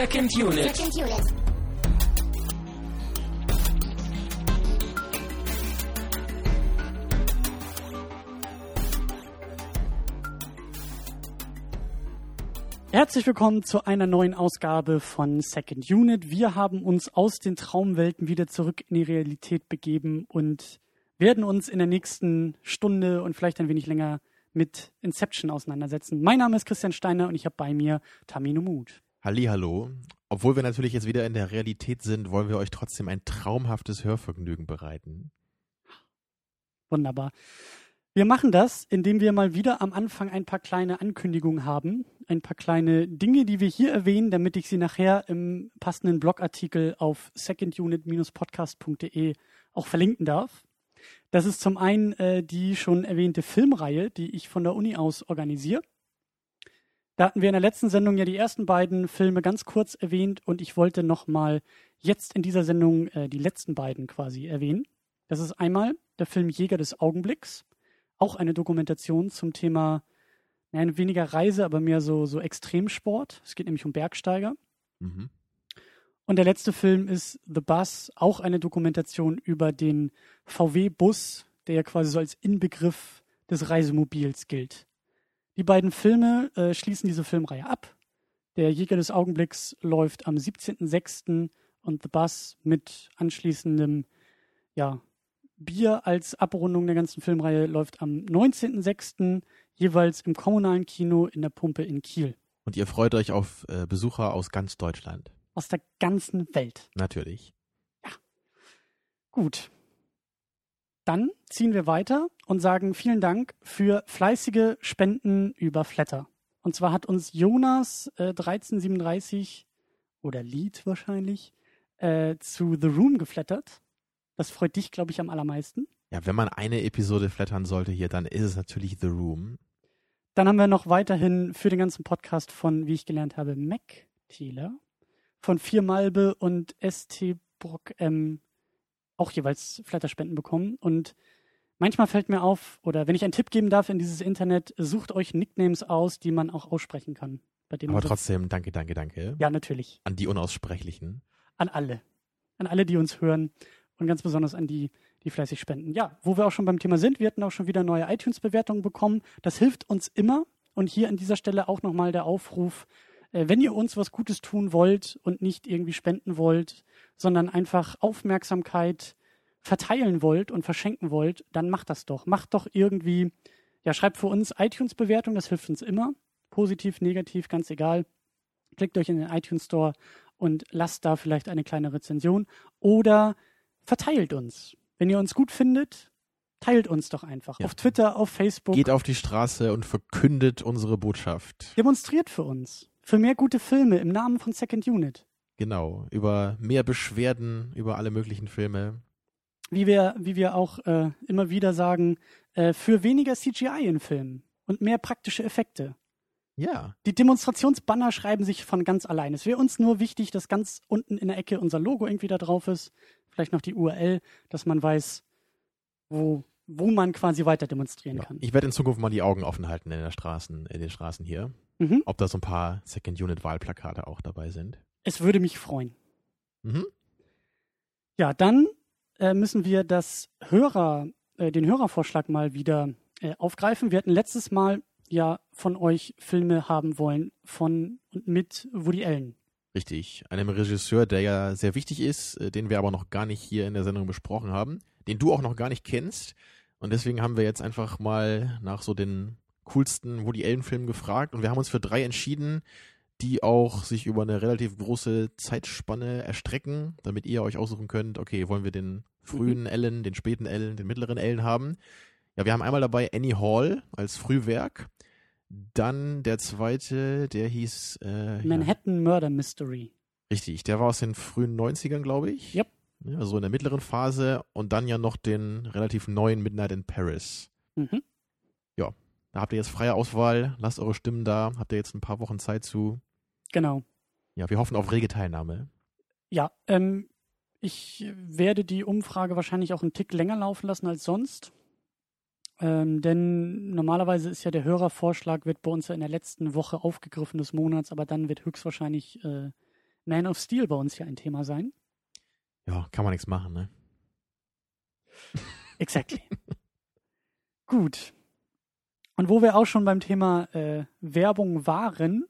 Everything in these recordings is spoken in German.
Second Unit. Second Unit. Herzlich willkommen zu einer neuen Ausgabe von Second Unit. Wir haben uns aus den Traumwelten wieder zurück in die Realität begeben und werden uns in der nächsten Stunde und vielleicht ein wenig länger mit Inception auseinandersetzen. Mein Name ist Christian Steiner und ich habe bei mir Tamino Mut. Hallo. Obwohl wir natürlich jetzt wieder in der Realität sind, wollen wir euch trotzdem ein traumhaftes Hörvergnügen bereiten. Wunderbar. Wir machen das, indem wir mal wieder am Anfang ein paar kleine Ankündigungen haben, ein paar kleine Dinge, die wir hier erwähnen, damit ich sie nachher im passenden Blogartikel auf secondunit-podcast.de auch verlinken darf. Das ist zum einen äh, die schon erwähnte Filmreihe, die ich von der Uni aus organisiere. Da hatten wir in der letzten Sendung ja die ersten beiden Filme ganz kurz erwähnt und ich wollte nochmal jetzt in dieser Sendung äh, die letzten beiden quasi erwähnen. Das ist einmal der Film Jäger des Augenblicks, auch eine Dokumentation zum Thema, naja, weniger Reise, aber mehr so, so Extremsport. Es geht nämlich um Bergsteiger. Mhm. Und der letzte Film ist The Bus, auch eine Dokumentation über den VW-Bus, der ja quasi so als Inbegriff des Reisemobils gilt. Die beiden Filme äh, schließen diese Filmreihe ab. Der Jäger des Augenblicks läuft am 17.06. und The Bus mit anschließendem ja, Bier als Abrundung der ganzen Filmreihe läuft am 19.06. jeweils im kommunalen Kino in der Pumpe in Kiel. Und ihr freut euch auf äh, Besucher aus ganz Deutschland. Aus der ganzen Welt. Natürlich. Gut. Dann ziehen wir weiter und sagen vielen Dank für fleißige Spenden über Flatter. Und zwar hat uns Jonas äh, 1337 oder Lied wahrscheinlich äh, zu The Room geflattert. Das freut dich, glaube ich, am allermeisten. Ja, wenn man eine Episode flattern sollte hier, dann ist es natürlich The Room. Dann haben wir noch weiterhin für den ganzen Podcast von, wie ich gelernt habe, Mac Thieler, von Vier Malbe und ST Brock M auch jeweils Flatterspenden bekommen. Und manchmal fällt mir auf, oder wenn ich einen Tipp geben darf in dieses Internet, sucht euch Nicknames aus, die man auch aussprechen kann. Bei dem Aber trotzdem, danke, danke, danke. Ja, natürlich. An die Unaussprechlichen. An alle. An alle, die uns hören. Und ganz besonders an die, die fleißig spenden. Ja, wo wir auch schon beim Thema sind, wir hatten auch schon wieder neue iTunes-Bewertungen bekommen. Das hilft uns immer. Und hier an dieser Stelle auch nochmal der Aufruf, wenn ihr uns was Gutes tun wollt und nicht irgendwie spenden wollt, sondern einfach Aufmerksamkeit verteilen wollt und verschenken wollt, dann macht das doch. Macht doch irgendwie, ja, schreibt für uns iTunes-Bewertung, das hilft uns immer. Positiv, negativ, ganz egal. Klickt euch in den iTunes Store und lasst da vielleicht eine kleine Rezension oder verteilt uns. Wenn ihr uns gut findet, teilt uns doch einfach. Ja. Auf Twitter, auf Facebook. Geht auf die Straße und verkündet unsere Botschaft. Demonstriert für uns. Für mehr gute Filme im Namen von Second Unit. Genau. Über mehr Beschwerden, über alle möglichen Filme. Wie wir, wie wir auch äh, immer wieder sagen, äh, für weniger CGI in Filmen und mehr praktische Effekte. Ja. Die Demonstrationsbanner schreiben sich von ganz allein. Es wäre uns nur wichtig, dass ganz unten in der Ecke unser Logo irgendwie da drauf ist. Vielleicht noch die URL, dass man weiß, wo, wo man quasi weiter demonstrieren ja. kann. Ich werde in Zukunft mal die Augen offen halten in der Straßen, in den Straßen hier. Mhm. Ob da so ein paar Second Unit Wahlplakate auch dabei sind. Es würde mich freuen. Mhm. Ja, dann äh, müssen wir das Hörer, äh, den Hörervorschlag mal wieder äh, aufgreifen. Wir hatten letztes Mal ja von euch Filme haben wollen von und mit Woody Allen. Richtig. Einem Regisseur, der ja sehr wichtig ist, äh, den wir aber noch gar nicht hier in der Sendung besprochen haben, den du auch noch gar nicht kennst. Und deswegen haben wir jetzt einfach mal nach so den coolsten Woody Allen-Filmen gefragt und wir haben uns für drei entschieden, die auch sich über eine relativ große Zeitspanne erstrecken, damit ihr euch aussuchen könnt, okay, wollen wir den frühen Ellen, den späten Ellen, den mittleren Ellen haben. Ja, wir haben einmal dabei Annie Hall als Frühwerk. Dann der zweite, der hieß äh, ja, Manhattan Murder Mystery. Richtig, der war aus den frühen 90ern, glaube ich. Yep. Ja, also in der mittleren Phase und dann ja noch den relativ neuen Midnight in Paris. Mhm. Da habt ihr jetzt freie Auswahl, lasst eure Stimmen da, habt ihr jetzt ein paar Wochen Zeit zu. Genau. Ja, wir hoffen auf rege Teilnahme. Ja, ähm, ich werde die Umfrage wahrscheinlich auch einen Tick länger laufen lassen als sonst. Ähm, denn normalerweise ist ja der Hörervorschlag, wird bei uns ja in der letzten Woche aufgegriffen des Monats, aber dann wird höchstwahrscheinlich äh, Man of Steel bei uns ja ein Thema sein. Ja, kann man nichts machen, ne? Exactly. Gut. Und wo wir auch schon beim Thema äh, Werbung waren,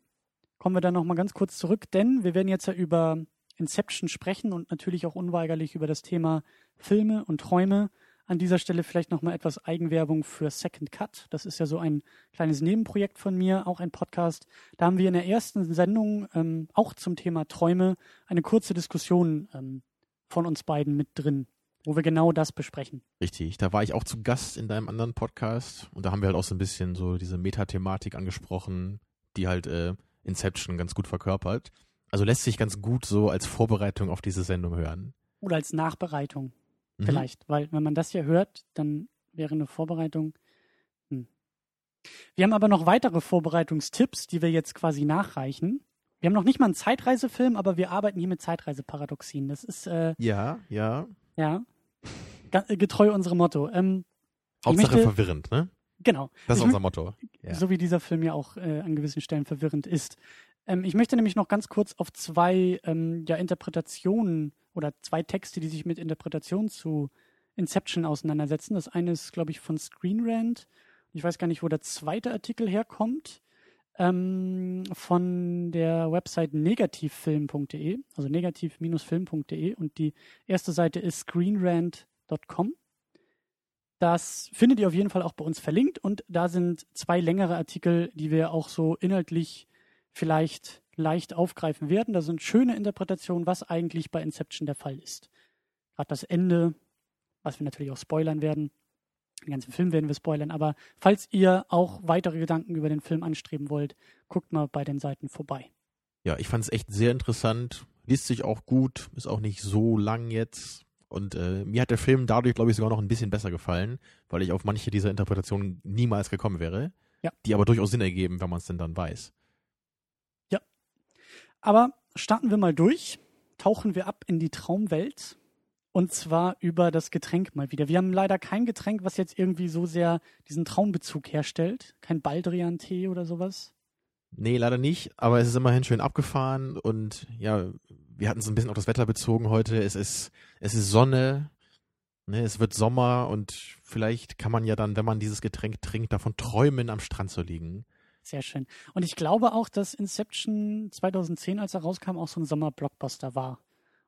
kommen wir dann nochmal ganz kurz zurück, denn wir werden jetzt ja über Inception sprechen und natürlich auch unweigerlich über das Thema Filme und Träume. An dieser Stelle vielleicht nochmal etwas Eigenwerbung für Second Cut. Das ist ja so ein kleines Nebenprojekt von mir, auch ein Podcast. Da haben wir in der ersten Sendung ähm, auch zum Thema Träume eine kurze Diskussion ähm, von uns beiden mit drin, wo wir genau das besprechen. Richtig, da war ich auch zu Gast in deinem anderen Podcast und da haben wir halt auch so ein bisschen so diese Metathematik angesprochen, die halt äh, Inception ganz gut verkörpert. Also lässt sich ganz gut so als Vorbereitung auf diese Sendung hören. Oder als Nachbereitung Mhm. vielleicht, weil wenn man das hier hört, dann wäre eine Vorbereitung. Hm. Wir haben aber noch weitere Vorbereitungstipps, die wir jetzt quasi nachreichen. Wir haben noch nicht mal einen Zeitreisefilm, aber wir arbeiten hier mit Zeitreiseparadoxien. Das ist äh, Ja, ja. ja getreu unserem Motto. Ähm, Hauptsache möchte- verwirrend, ne? genau. Das ist Ich unser Motto. Ja. So wie dieser Film ja auch äh, an gewissen Stellen verwirrend ist. Ähm, ich möchte nämlich noch ganz kurz auf zwei ähm, ja, Interpretationen oder zwei Texte, die sich mit Interpretation zu Inception auseinandersetzen. Das eine ist, glaube ich, von Screen Rant. Ich weiß gar nicht, wo der zweite Artikel herkommt. Ähm, von der Website negativfilm.de, also negativ-film.de und die erste Seite ist screenrant.com. Das findet ihr auf jeden Fall auch bei uns verlinkt und da sind zwei längere Artikel, die wir auch so inhaltlich vielleicht leicht aufgreifen werden. Da sind schöne Interpretationen, was eigentlich bei Inception der Fall ist. Gerade das Ende, was wir natürlich auch spoilern werden. Den ganzen Film werden wir spoilern, aber falls ihr auch weitere Gedanken über den Film anstreben wollt, guckt mal bei den Seiten vorbei. Ja, ich fand es echt sehr interessant. Liest sich auch gut, ist auch nicht so lang jetzt. Und äh, mir hat der Film dadurch, glaube ich, sogar noch ein bisschen besser gefallen, weil ich auf manche dieser Interpretationen niemals gekommen wäre. Ja. Die aber durchaus Sinn ergeben, wenn man es denn dann weiß. Aber starten wir mal durch, tauchen wir ab in die Traumwelt und zwar über das Getränk mal wieder. Wir haben leider kein Getränk, was jetzt irgendwie so sehr diesen Traumbezug herstellt. Kein Baldrian-Tee oder sowas. Nee, leider nicht, aber es ist immerhin schön abgefahren und ja, wir hatten es ein bisschen auf das Wetter bezogen heute. Es ist, es ist Sonne, ne, es wird Sommer und vielleicht kann man ja dann, wenn man dieses Getränk trinkt, davon träumen, am Strand zu liegen. Sehr schön. Und ich glaube auch, dass Inception 2010, als er rauskam, auch so ein Sommer-Blockbuster war.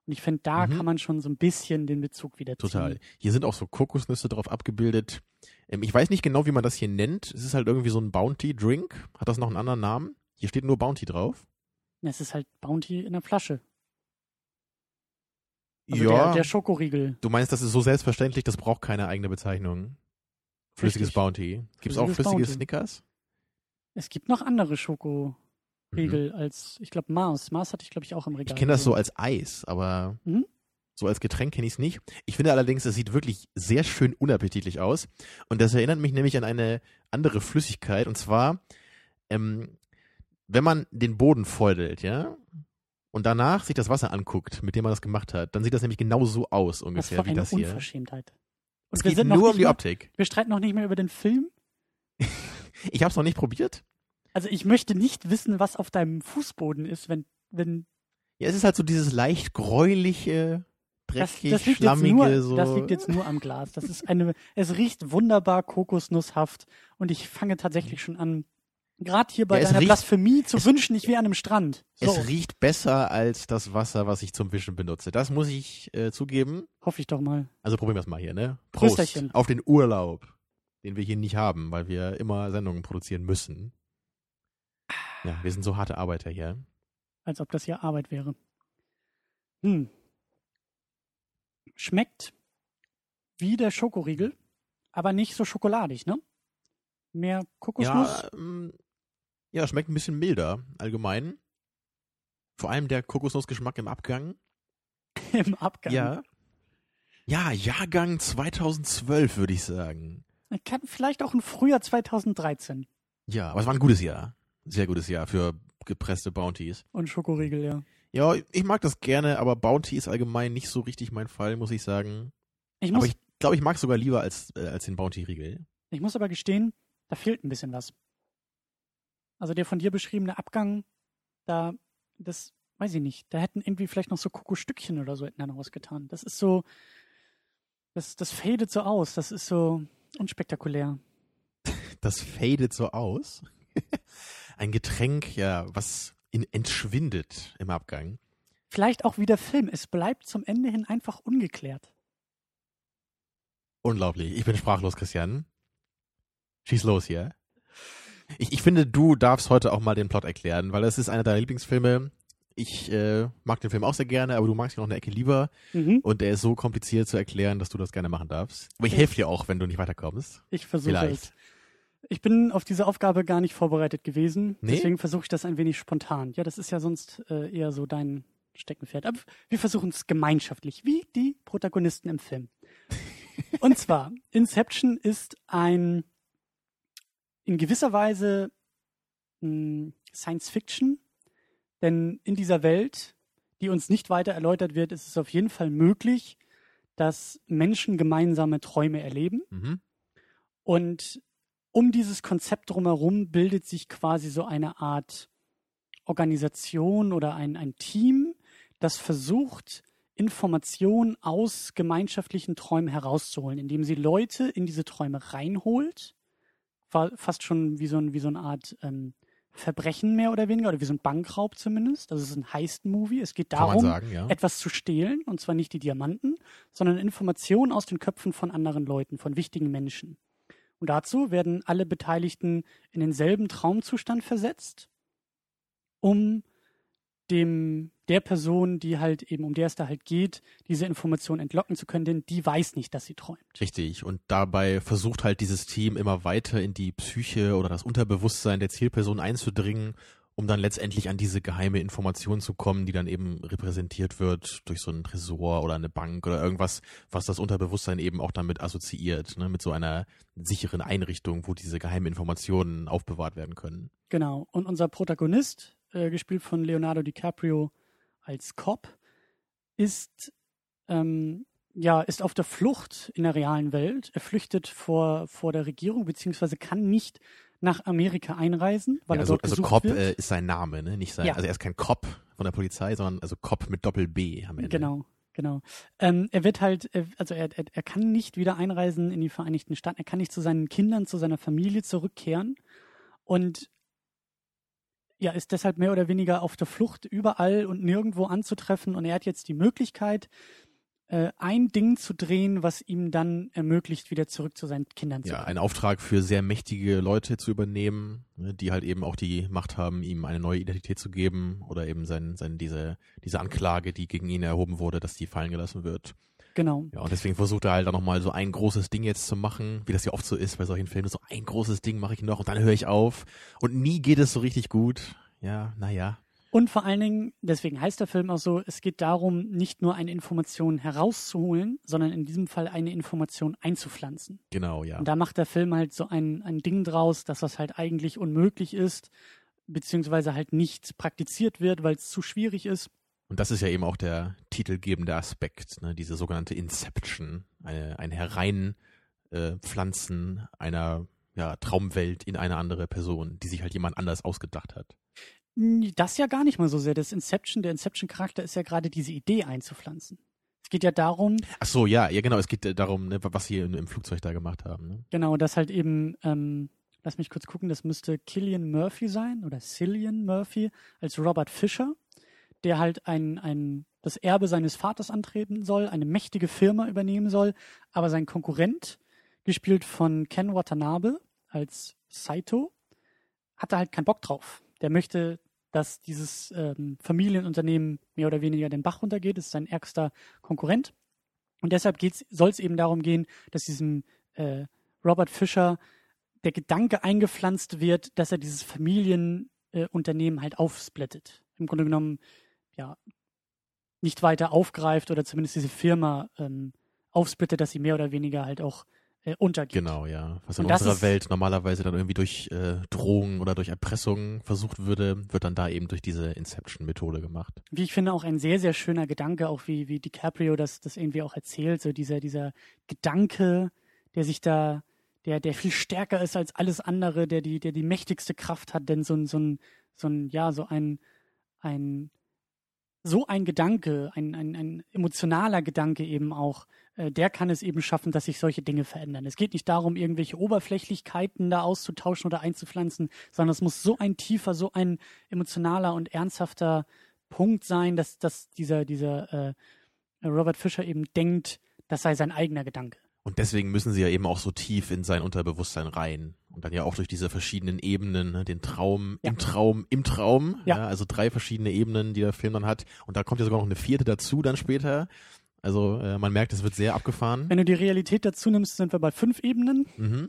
Und ich finde, da Mhm. kann man schon so ein bisschen den Bezug wieder ziehen. Total. Hier sind auch so Kokosnüsse drauf abgebildet. Ähm, ich weiß nicht genau, wie man das hier nennt. Es ist halt irgendwie so ein Bounty-Drink. Hat das noch einen anderen Namen? Hier steht nur Bounty drauf. Es ist halt Bounty in der Flasche. Also ja, der, der Schokoriegel. du meinst, das ist so selbstverständlich, das braucht keine eigene Bezeichnung. Flüssiges Richtig. Bounty. Gibt es auch Flüssiges flüssige Bounty. Snickers? Es gibt noch andere Schokoriegel Mhm. als, ich glaube, Mars. Mars hatte ich, glaube ich, auch im Regal. Ich kenne das so als Eis, aber Mhm. so als Getränk kenne ich es nicht. Ich finde allerdings, es sieht wirklich sehr schön unappetitlich aus. Und das erinnert mich nämlich an eine andere Flüssigkeit. Und zwar, ähm, wenn man den Boden feudelt, ja, und danach sich das Wasser anguckt, mit dem man das gemacht hat, dann sieht das nämlich genau so aus Was ungefähr für wie eine das hier. Unverschämtheit. Es Und wir geht sind nur um die mal, Optik. Wir streiten noch nicht mehr über den Film. Ich habe es noch nicht probiert. Also ich möchte nicht wissen, was auf deinem Fußboden ist, wenn, wenn Ja, es ist halt so dieses leicht gräuliche, das, dreckig, das liegt schlammige, jetzt nur, so. das liegt jetzt nur am Glas. Das ist eine, es riecht wunderbar kokosnusshaft und ich fange tatsächlich schon an, gerade hier bei Ja, deiner riecht- Blasphemie zu es- wünschen, ich wäre an einem Strand. So, Es riecht besser als das Wasser, was ich zum Wischen benutze. Das muss ich äh, zugeben. hoffe ich doch mal. Also probieren wir es mal hier, ne? Prost Prösterchen. auf den Urlaub, den wir hier nicht haben, weil wir immer Sendungen produzieren müssen. Ja, wir sind so harte Arbeiter hier. als ob das hier Arbeit wäre. Hm. Schmeckt wie der Schokoriegel, aber nicht so schokoladig, ne? Mehr Kokosnuss. Ja, ähm, ja, schmeckt ein bisschen milder allgemein. Vor allem der Kokosnussgeschmack im Abgang. im Abgang. Ja. Ja, Jahrgang 2012 würde ich sagen. Kann vielleicht auch ein Frühjahr 2013 Ja, aber es war ein gutes Jahr. Sehr gutes Jahr für gepresste Bounties. und Schokoriegel, ja. Ja, ich mag das gerne, aber Bounty ist allgemein nicht so richtig mein Fall, muss ich sagen. Ich Aber muss, ich glaube, ich mag es sogar lieber als, äh, als den Bounty-Riegel. ich muss aber gestehen, da fehlt ein bisschen was. Also der von dir beschriebene Abgang, da, das, weiß ich nicht, da hätten irgendwie vielleicht noch so Kokostückchen oder so hätten da noch was getan. Das ist so, das, das fadet so aus, das ist so unspektakulär. Das fadet so aus? Ein Getränk, ja, was in, entschwindet im Abgang. Vielleicht auch wie der Film, es bleibt zum Ende hin einfach ungeklärt. Unglaublich, ich bin sprachlos, Christian. Schieß los hier. Ich, ich finde, du darfst heute auch mal den Plot erklären, weil es ist einer deiner Lieblingsfilme. Ich äh, mag den Film auch sehr gerne, aber du magst ihn noch eine Ecke lieber. Mhm. Und der ist so kompliziert zu erklären, dass du das gerne machen darfst. Aber ich helfe dir auch, wenn du nicht weiterkommst. Ich versuche es. Ich bin auf diese Aufgabe gar nicht vorbereitet gewesen. Nee? Deswegen versuche ich das ein wenig spontan. Ja, das ist ja sonst äh, eher so dein Steckenpferd. Aber wir versuchen es gemeinschaftlich, wie die Protagonisten im Film. Und zwar, Inception ist ein in gewisser Weise mh, Science Fiction, denn in dieser Welt, die uns nicht weiter erläutert wird, ist es auf jeden Fall möglich, dass Menschen gemeinsame Träume erleben. Mhm. Und um dieses Konzept drumherum bildet sich quasi so eine Art Organisation oder ein, ein Team, das versucht, Informationen aus gemeinschaftlichen Träumen herauszuholen, indem sie Leute in diese Träume reinholt. War fast schon wie so, ein, wie so eine Art ähm, Verbrechen mehr oder weniger, oder wie so ein Bankraub zumindest. Also es ist ein Heist-Movie. Es geht darum, sagen, ja. etwas zu stehlen, und zwar nicht die Diamanten, sondern Informationen aus den Köpfen von anderen Leuten, von wichtigen Menschen. Und dazu werden alle Beteiligten in denselben Traumzustand versetzt, um dem der Person, die halt eben, um der es da halt geht, diese Information entlocken zu können, denn die weiß nicht, dass sie träumt. Richtig. Und dabei versucht halt dieses Team immer weiter in die Psyche oder das Unterbewusstsein der Zielperson einzudringen, um dann letztendlich an diese geheime Information zu kommen, die dann eben repräsentiert wird durch so einen Tresor oder eine Bank oder irgendwas, was das Unterbewusstsein eben auch damit assoziiert, ne, mit so einer sicheren Einrichtung, wo diese geheimen Informationen aufbewahrt werden können. Genau. Und unser Protagonist, äh, gespielt von Leonardo DiCaprio als Cop, ist ähm, ja ist auf der Flucht in der realen Welt. Er flüchtet vor vor der Regierung beziehungsweise kann nicht nach Amerika einreisen, weil Ja, er also dort also gesucht Cop wird. äh, ist sein Name, ne? Nicht sein, Ja. also er ist kein Cop von der Polizei, sondern also Cop mit Doppel B am Ende. Genau, genau. Ähm, er wird halt, äh, also er, er, er kann nicht wieder einreisen in die Vereinigten Staaten, er kann nicht zu seinen Kindern, zu seiner Familie zurückkehren und ja, ist deshalb mehr oder weniger auf der Flucht überall und nirgendwo anzutreffen und er hat jetzt die Möglichkeit, ein Ding zu drehen, was ihm dann ermöglicht, wieder zurück zu seinen Kindern zu Ja, kommen. einen Auftrag für sehr mächtige Leute zu übernehmen, ne, die halt eben auch die Macht haben, ihm eine neue Identität zu geben oder eben sein, sein, diese, diese Anklage, die gegen ihn erhoben wurde, dass die fallen gelassen wird. Genau. Ja, und deswegen versucht er halt dann nochmal so ein großes Ding jetzt zu machen, wie das ja oft so ist bei solchen Filmen. So ein großes Ding mache ich noch und dann höre ich auf. Und nie geht es so richtig gut. Ja, naja. Und vor allen Dingen, deswegen heißt der Film auch so, es geht darum, nicht nur eine Information herauszuholen, sondern in diesem Fall eine Information einzupflanzen. Genau, ja. Und da macht der Film halt so ein, ein Ding draus, dass das halt eigentlich unmöglich ist, beziehungsweise halt nicht praktiziert wird, weil es zu schwierig ist. Und das ist ja eben auch der titelgebende Aspekt, ne? diese sogenannte Inception, eine, ein Hereinpflanzen äh, einer ja, Traumwelt in eine andere Person, die sich halt jemand anders ausgedacht hat. Das ja gar nicht mal so sehr. Das Inception, der Inception-Charakter ist ja gerade diese Idee einzupflanzen. Es geht ja darum, Ach so, ja, ja genau, es geht äh, darum, ne, was sie im, im Flugzeug da gemacht haben. Ne? genau, dass halt eben, ähm, lass mich kurz gucken, das müsste Killian Murphy sein oder Cillian Murphy als Robert Fisher, der halt ein, ein, das Erbe seines Vaters antreten soll, eine mächtige Firma übernehmen soll, aber sein Konkurrent, gespielt von Ken Watanabe als Saito, hat da halt keinen Bock drauf. Der möchte, dass dieses ähm, Familienunternehmen mehr oder weniger den Bach runtergeht. Das ist sein ärgster Konkurrent. Und deshalb soll es eben darum gehen, dass diesem äh, Robert Fischer der Gedanke eingepflanzt wird, dass er dieses Familienunternehmen äh, halt aufsplittet. Im Grunde genommen, ja, nicht weiter aufgreift oder zumindest diese Firma ähm, aufsplittet, dass sie mehr oder weniger halt auch äh, untergeht. Genau, ja. Was in unserer ist- Welt normalerweise dann irgendwie durch äh, Drohungen oder durch Erpressung versucht würde, wird dann da eben durch diese Inception-Methode gemacht. wie ich finde, auch ein sehr, sehr schöner Gedanke, auch wie, wie DiCaprio das, das irgendwie auch erzählt, so dieser, dieser Gedanke, der sich da, der, der viel stärker ist als alles andere, der die, der die mächtigste Kraft hat, denn so ein, so ein, so ein, ja, so ein, ein so ein Gedanke, ein, ein, ein emotionaler Gedanke eben auch, äh, der kann es eben schaffen, dass sich solche Dinge verändern. Es geht nicht darum, irgendwelche Oberflächlichkeiten da auszutauschen oder einzupflanzen, sondern es muss so ein tiefer, so ein emotionaler und ernsthafter Punkt sein, dass, dass dieser, dieser äh, Robert Fischer eben denkt, das sei sein eigener Gedanke. Und deswegen müssen sie ja eben auch so tief in sein Unterbewusstsein rein. Und dann ja auch durch diese verschiedenen Ebenen, ne, den Traum, Ja. im Traum, im Traum. Ja. Ja. also drei verschiedene Ebenen, die der Film dann hat. Und da kommt ja sogar noch eine vierte dazu dann später. Also äh, man merkt, es wird sehr abgefahren. Wenn du die Realität dazu nimmst, sind wir bei fünf Ebenen. Mhm.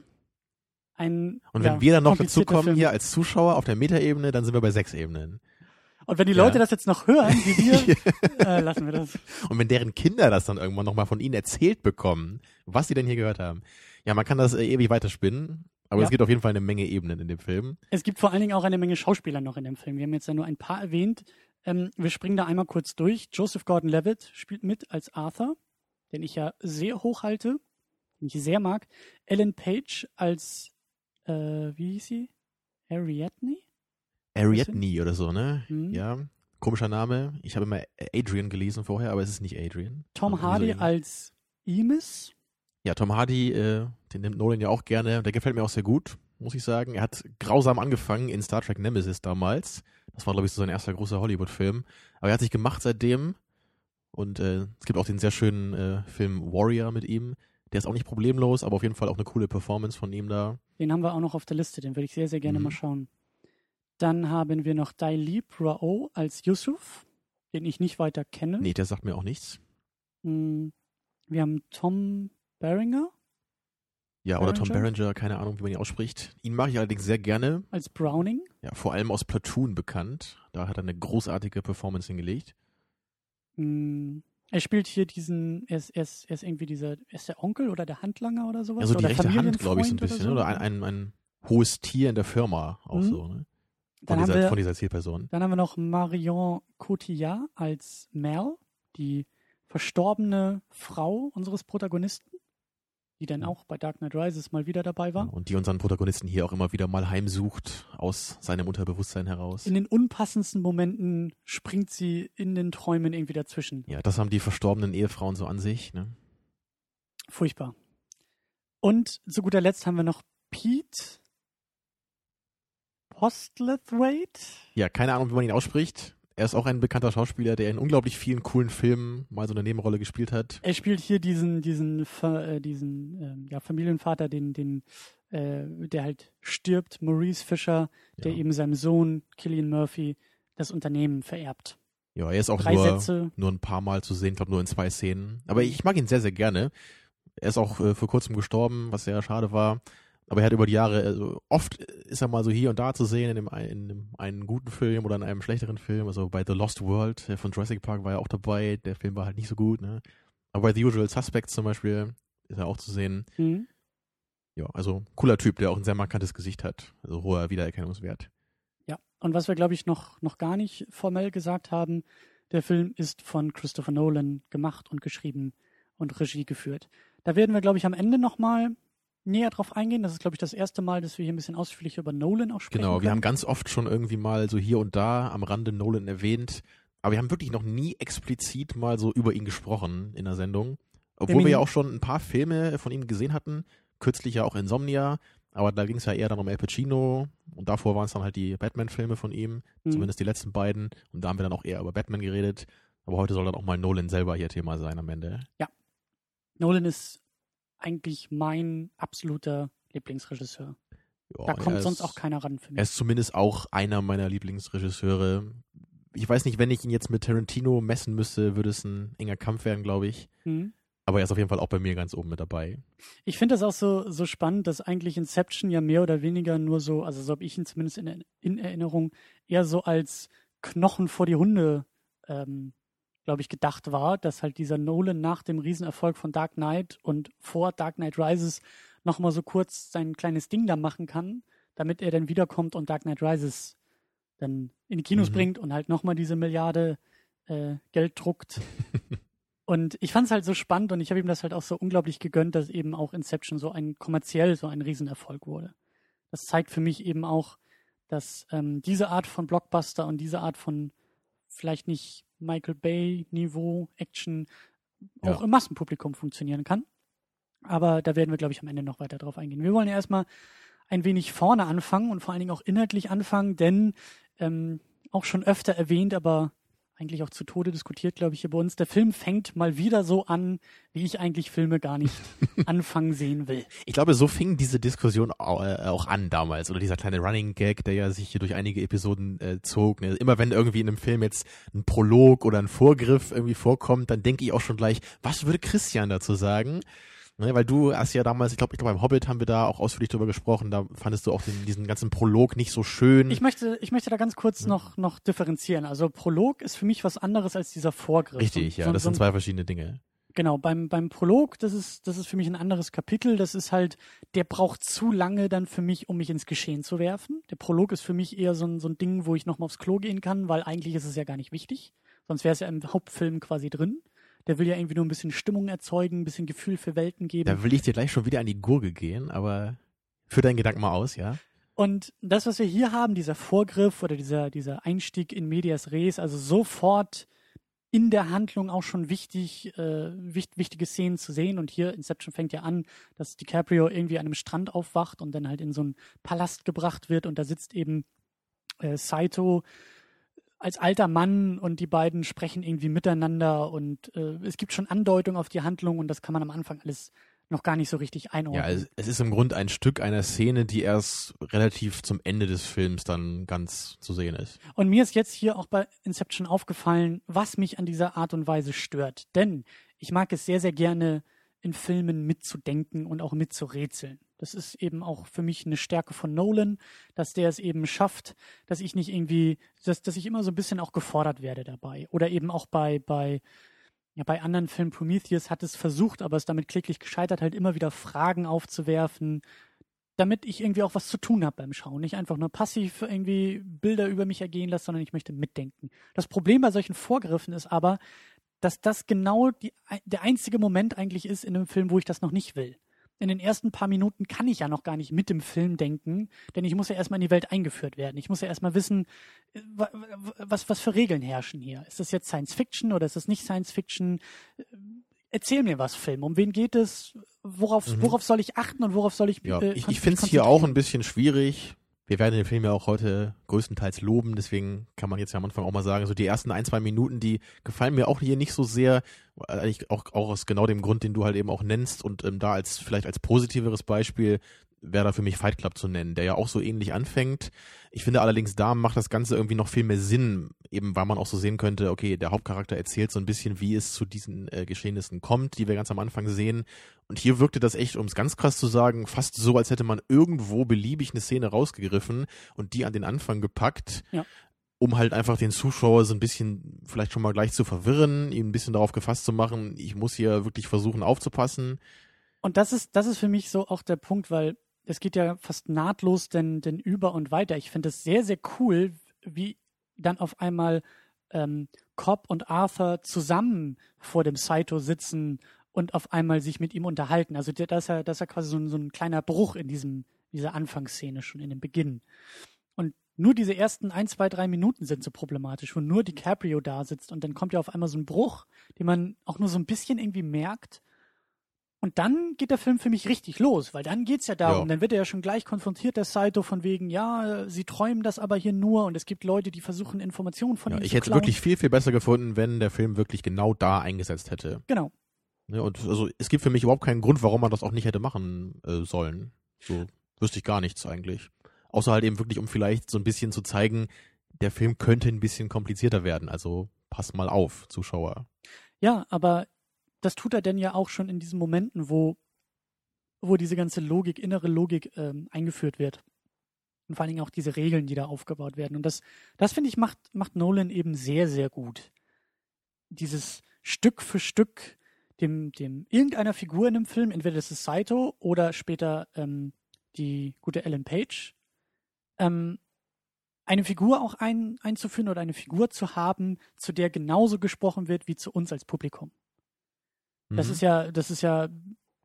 Ein, Und ja, wenn wir dann noch dazukommen Film. hier als Zuschauer auf der Metaebene, dann sind wir bei sechs Ebenen. Und wenn die Ja. Leute das jetzt noch hören, wie wir, äh, lassen wir das. Und wenn deren Kinder das dann irgendwann nochmal von ihnen erzählt bekommen, was sie denn hier gehört haben. Ja, man kann das äh, ewig weiterspinnen, aber Ja. es gibt auf jeden Fall eine Menge Ebenen in dem Film. Es gibt vor allen Dingen auch eine Menge Schauspieler noch in dem Film. Wir haben jetzt ja nur ein paar erwähnt. Ähm, wir springen da einmal kurz durch. Joseph Gordon-Levitt spielt mit als Arthur, den ich ja sehr hoch halte, den ich sehr mag. Ellen Page als, äh, wie hieß sie? Ariadne? Ariadne oder so, ne? Mhm. Ja, komischer Name. Ich habe immer Adrian gelesen vorher, aber es ist nicht Adrian. Tom Aber Hardy irgendwie so als Emis. Ja, Tom Hardy, äh, den nimmt Nolan ja auch gerne. Der gefällt mir auch sehr gut, muss ich sagen. Er hat grausam angefangen in Star Trek Nemesis damals. Das war, glaube ich, so sein erster großer Hollywood-Film. Aber er hat sich gemacht seitdem. Und äh, es gibt auch den sehr schönen äh, Film Warrior mit ihm. Der ist auch nicht problemlos, aber auf jeden Fall auch eine coole Performance von ihm da. Den haben wir auch noch auf der Liste, den würde ich sehr, sehr gerne Mhm. mal schauen. Dann haben wir noch Dailib Rao als Yusuf, den ich nicht weiter kenne. Nee, der sagt mir auch nichts. Mm, Wir haben Tom Beringer Ja, oder Tom Berenger? Berenger, keine Ahnung, wie man ihn ausspricht. Ihn mag ich allerdings sehr gerne. als Browning. Ja, vor allem aus Platoon bekannt. Da hat er eine großartige Performance hingelegt. Mm, Er spielt hier diesen, er ist, er ist, er ist irgendwie dieser, er ist der Onkel oder der Handlanger oder sowas? Also die oder rechte Hand, glaube ich, so ein bisschen. Oder, so? ein, ein, ein hohes Tier in der Firma auch Mhm. so, ne? Von dieser, wir, von dieser Zielperson. dann haben wir noch Marion Cotillard als Mel, die verstorbene Frau unseres Protagonisten, die dann auch bei Dark Knight Rises mal wieder dabei war. Und die unseren Protagonisten hier auch immer wieder mal heimsucht aus seinem Unterbewusstsein heraus. In den unpassendsten Momenten springt sie in den Träumen irgendwie dazwischen. Ja, das haben die verstorbenen Ehefrauen so an sich, ne? Furchtbar. Und zu guter Letzt haben wir noch Pete Postlethwaite. Ja, keine Ahnung, wie man ihn ausspricht. Er ist auch ein bekannter Schauspieler, der in unglaublich vielen coolen Filmen mal so eine Nebenrolle gespielt hat. Er spielt hier diesen, diesen, äh, diesen ähm, ja, Familienvater, den, den, äh, der halt stirbt, Maurice Fisher, der Ja. eben seinem Sohn Killian Murphy das Unternehmen vererbt. Ja, er ist auch Drei nur, Sätze. nur ein paar Mal zu sehen, ich glaube nur in zwei Szenen. Aber ich mag ihn sehr, sehr gerne. Er ist auch äh, vor kurzem gestorben, was sehr schade war. Aber er hat über die Jahre, also oft ist er mal so hier und da zu sehen in, dem, in dem einen guten Film oder in einem schlechteren Film. Also bei The Lost World von Jurassic Park war er auch dabei. Der Film war halt nicht so gut. Ne? Aber bei The Usual Suspects zum Beispiel ist er auch zu sehen. Mhm. Ja, also cooler Typ, der auch ein sehr markantes Gesicht hat. Also hoher Wiedererkennungswert. Ja, und was wir, glaube ich, noch, noch gar nicht formell gesagt haben, der Film ist von Christopher Nolan gemacht und geschrieben und Regie geführt. Da werden wir, glaube ich, am Ende nochmal näher drauf eingehen. Das ist, glaube ich, das erste Mal, dass wir hier ein bisschen ausführlicher über Nolan auch sprechen Genau, wir können. haben ganz oft schon irgendwie mal so hier und da am Rande Nolan erwähnt, aber wir haben wirklich noch nie explizit mal so über ihn gesprochen in der Sendung. Obwohl Wenn wir ja auch schon ein paar Filme von ihm gesehen hatten, kürzlich ja auch Insomnia, aber da ging es ja eher dann um El Pacino und davor waren es dann halt die Batman-Filme von ihm, Mhm. zumindest die letzten beiden und da haben wir dann auch eher über Batman geredet. Aber heute soll dann auch mal Nolan selber hier Thema sein am Ende. Nolan ist eigentlich mein absoluter Lieblingsregisseur. Ja, Da kommt sonst ist- auch keiner ran für mich. Er ist zumindest auch einer meiner Lieblingsregisseure. Ich weiß nicht, wenn ich ihn jetzt mit Tarantino messen müsste, würde es ein enger Kampf werden, glaube ich. Mhm. Aber er ist auf jeden Fall auch bei mir ganz oben mit dabei. Ich finde das auch so, so spannend, dass eigentlich Inception ja mehr oder weniger nur so, also so habe ich ihn zumindest in, in Erinnerung, eher so als Knochen vor die Hunde, ähm, glaube ich, gedacht war, dass halt dieser Nolan nach dem Riesenerfolg von Dark Knight und vor Dark Knight Rises nochmal so kurz sein kleines Ding da machen kann, damit er dann wiederkommt und Dark Knight Rises dann in die Kinos Mhm. bringt und halt nochmal diese Milliarde äh, Geld druckt. Und ich fand es halt so spannend und ich habe ihm das halt auch so unglaublich gegönnt, dass eben auch Inception so ein kommerziell so ein Riesenerfolg wurde. Das zeigt für mich eben auch, dass ähm, diese Art von Blockbuster und diese Art von vielleicht nicht Michael Bay-Niveau, Action auch Ja. im Massenpublikum funktionieren kann. Aber da werden wir, glaube ich, am Ende noch weiter drauf eingehen. Wir wollen ja erstmal ein wenig vorne anfangen und vor allen Dingen auch inhaltlich anfangen, denn ähm, auch schon öfter erwähnt, aber eigentlich auch zu Tode diskutiert, glaube ich, hier bei uns. Der Film fängt mal wieder so an, wie ich eigentlich Filme gar nicht anfangen sehen will. Ich glaube, so fing diese Diskussion äh, auch an damals. Oder dieser kleine Running Gag, der ja sich hier durch einige Episoden äh, zog. Ne? Immer wenn irgendwie in einem Film jetzt ein Prolog oder ein Vorgriff irgendwie vorkommt, dann denke ich auch schon gleich, was würde Christian dazu sagen? Ne, weil du hast ja damals, ich glaube, ich glaube beim Hobbit haben wir da auch ausführlich drüber gesprochen, da fandest du auch den, diesen ganzen Prolog nicht so schön. Ich möchte, ich möchte da ganz kurz noch, noch differenzieren. Also Prolog ist für mich was anderes als dieser Vorgriff. Richtig, So- ja, so- das so sind zwei verschiedene Dinge. Genau, beim, beim Prolog, das ist, das ist für mich ein anderes Kapitel. Das ist halt, der braucht zu lange dann für mich, um mich ins Geschehen zu werfen. Der Prolog ist für mich eher so ein, so ein Ding, wo ich nochmal aufs Klo gehen kann, weil eigentlich ist es ja gar nicht wichtig. Sonst wäre es ja im Hauptfilm quasi drin. Der will ja irgendwie nur ein bisschen Stimmung erzeugen, ein bisschen Gefühl für Welten geben. Da will ich dir gleich schon wieder an die Gurgel gehen, aber führ deinen Gedanken mal aus, ja? Und das, was wir hier haben, dieser Vorgriff oder dieser, dieser Einstieg in Medias Res, also sofort in der Handlung auch schon wichtig, äh, wicht, wichtige Szenen zu sehen. Und hier, Inception fängt ja an, dass DiCaprio irgendwie an einem Strand aufwacht und dann halt in so einen Palast gebracht wird und da sitzt eben äh, Saito als alter Mann und die beiden sprechen irgendwie miteinander und äh, es gibt schon Andeutungen auf die Handlung und das kann man am Anfang alles noch gar nicht so richtig einordnen. Ja, es, es ist im Grunde ein Stück einer Szene, die erst relativ zum Ende des Films dann ganz zu sehen ist. Und mir ist jetzt hier auch bei Inception aufgefallen, was mich an dieser Art und Weise stört. Denn ich mag es sehr, sehr gerne, in Filmen mitzudenken und auch mitzurätseln. Das ist eben auch für mich eine Stärke von Nolan, dass der es eben schafft, dass ich nicht irgendwie, dass, dass ich immer so ein bisschen auch gefordert werde dabei. Oder eben auch bei, bei, ja, bei anderen Filmen, Prometheus hat es versucht, aber ist damit kläglich gescheitert, halt immer wieder Fragen aufzuwerfen, damit ich irgendwie auch was zu tun habe beim Schauen. Nicht einfach nur passiv irgendwie Bilder über mich ergehen lasse, sondern ich möchte mitdenken. Das Problem bei solchen Vorgriffen ist aber, dass das genau die, der einzige Moment eigentlich ist in einem Film, wo ich das noch nicht will. In den ersten paar Minuten kann ich ja noch gar nicht mit dem Film denken, denn ich muss ja erstmal in die Welt eingeführt werden. Ich muss ja erstmal wissen, äh, wa- wa- was, was für Regeln herrschen hier. Ist das jetzt Science Fiction oder ist das nicht Science Fiction? Äh, Erzähl mir was, Film. Um wen geht es? Worauf, Mhm. worauf soll ich achten und worauf soll ich Ja, äh, ich, ich finde es hier auch ein bisschen schwierig. Wir werden den Film ja auch heute größtenteils loben, deswegen kann man jetzt ja am Anfang auch mal sagen, so die ersten ein, zwei Minuten, die gefallen mir auch hier nicht so sehr, äh, eigentlich auch, auch aus genau dem Grund, den du halt eben auch nennst und ähm, da als vielleicht als positiveres Beispiel wäre da für mich Fight Club zu nennen, der ja auch so ähnlich anfängt. Ich finde allerdings, da macht das Ganze irgendwie noch viel mehr Sinn, eben weil man auch so sehen könnte, okay, der Hauptcharakter erzählt so ein bisschen, wie es zu diesen äh, Geschehnissen kommt, die wir ganz am Anfang sehen. Und hier wirkte das echt, um es ganz krass zu sagen, fast so, als hätte man irgendwo beliebig eine Szene rausgegriffen und die an den Anfang gepackt. Ja. Um halt einfach den Zuschauer so ein bisschen vielleicht schon mal gleich zu verwirren, ihn ein bisschen darauf gefasst zu machen, ich muss hier wirklich versuchen aufzupassen. Und das ist, das ist für mich so auch der Punkt, weil es geht ja fast nahtlos denn, denn über und weiter. Ich finde es sehr, sehr cool, wie dann auf einmal ähm, Cobb und Arthur zusammen vor dem Saito sitzen und auf einmal sich mit ihm unterhalten. Also das ist ja, das ist ja quasi so ein, so ein kleiner Bruch in diesem, dieser Anfangsszene schon in dem Beginn. Und nur diese ersten ein, zwei, drei Minuten sind so problematisch, wo nur DiCaprio da sitzt und dann kommt ja auf einmal so ein Bruch, den man auch nur so ein bisschen irgendwie merkt. Und dann geht der Film für mich richtig los, weil dann geht's ja darum, Ja. dann wird er ja schon gleich konfrontiert, der Saito, von wegen, ja, sie träumen das aber hier nur und es gibt Leute, die versuchen, Informationen von Ja, ihm ich zu hätte es wirklich viel, viel besser gefunden, wenn der Film wirklich genau da eingesetzt hätte. Genau. Ne, und also es gibt für mich überhaupt keinen Grund, warum man das auch nicht hätte machen äh, sollen. So wüsste ich gar nichts eigentlich. Außer halt eben wirklich, um vielleicht so ein bisschen zu zeigen, der Film könnte ein bisschen komplizierter werden. Also pass mal auf, Zuschauer. Ja, aber das tut er denn ja auch schon in diesen Momenten, wo, wo diese ganze Logik, innere Logik ähm, eingeführt wird. Und vor allen Dingen auch diese Regeln, die da aufgebaut werden. Und das, das finde ich, macht, macht Nolan eben sehr, sehr gut. Dieses Stück für Stück dem, dem irgendeiner Figur in einem Film, entweder das ist Saito oder später ähm, die gute Ellen Page, ähm, eine Figur auch ein, einzuführen oder eine Figur zu haben, zu der genauso gesprochen wird wie zu uns als Publikum. Das Mhm. ist ja, das ist ja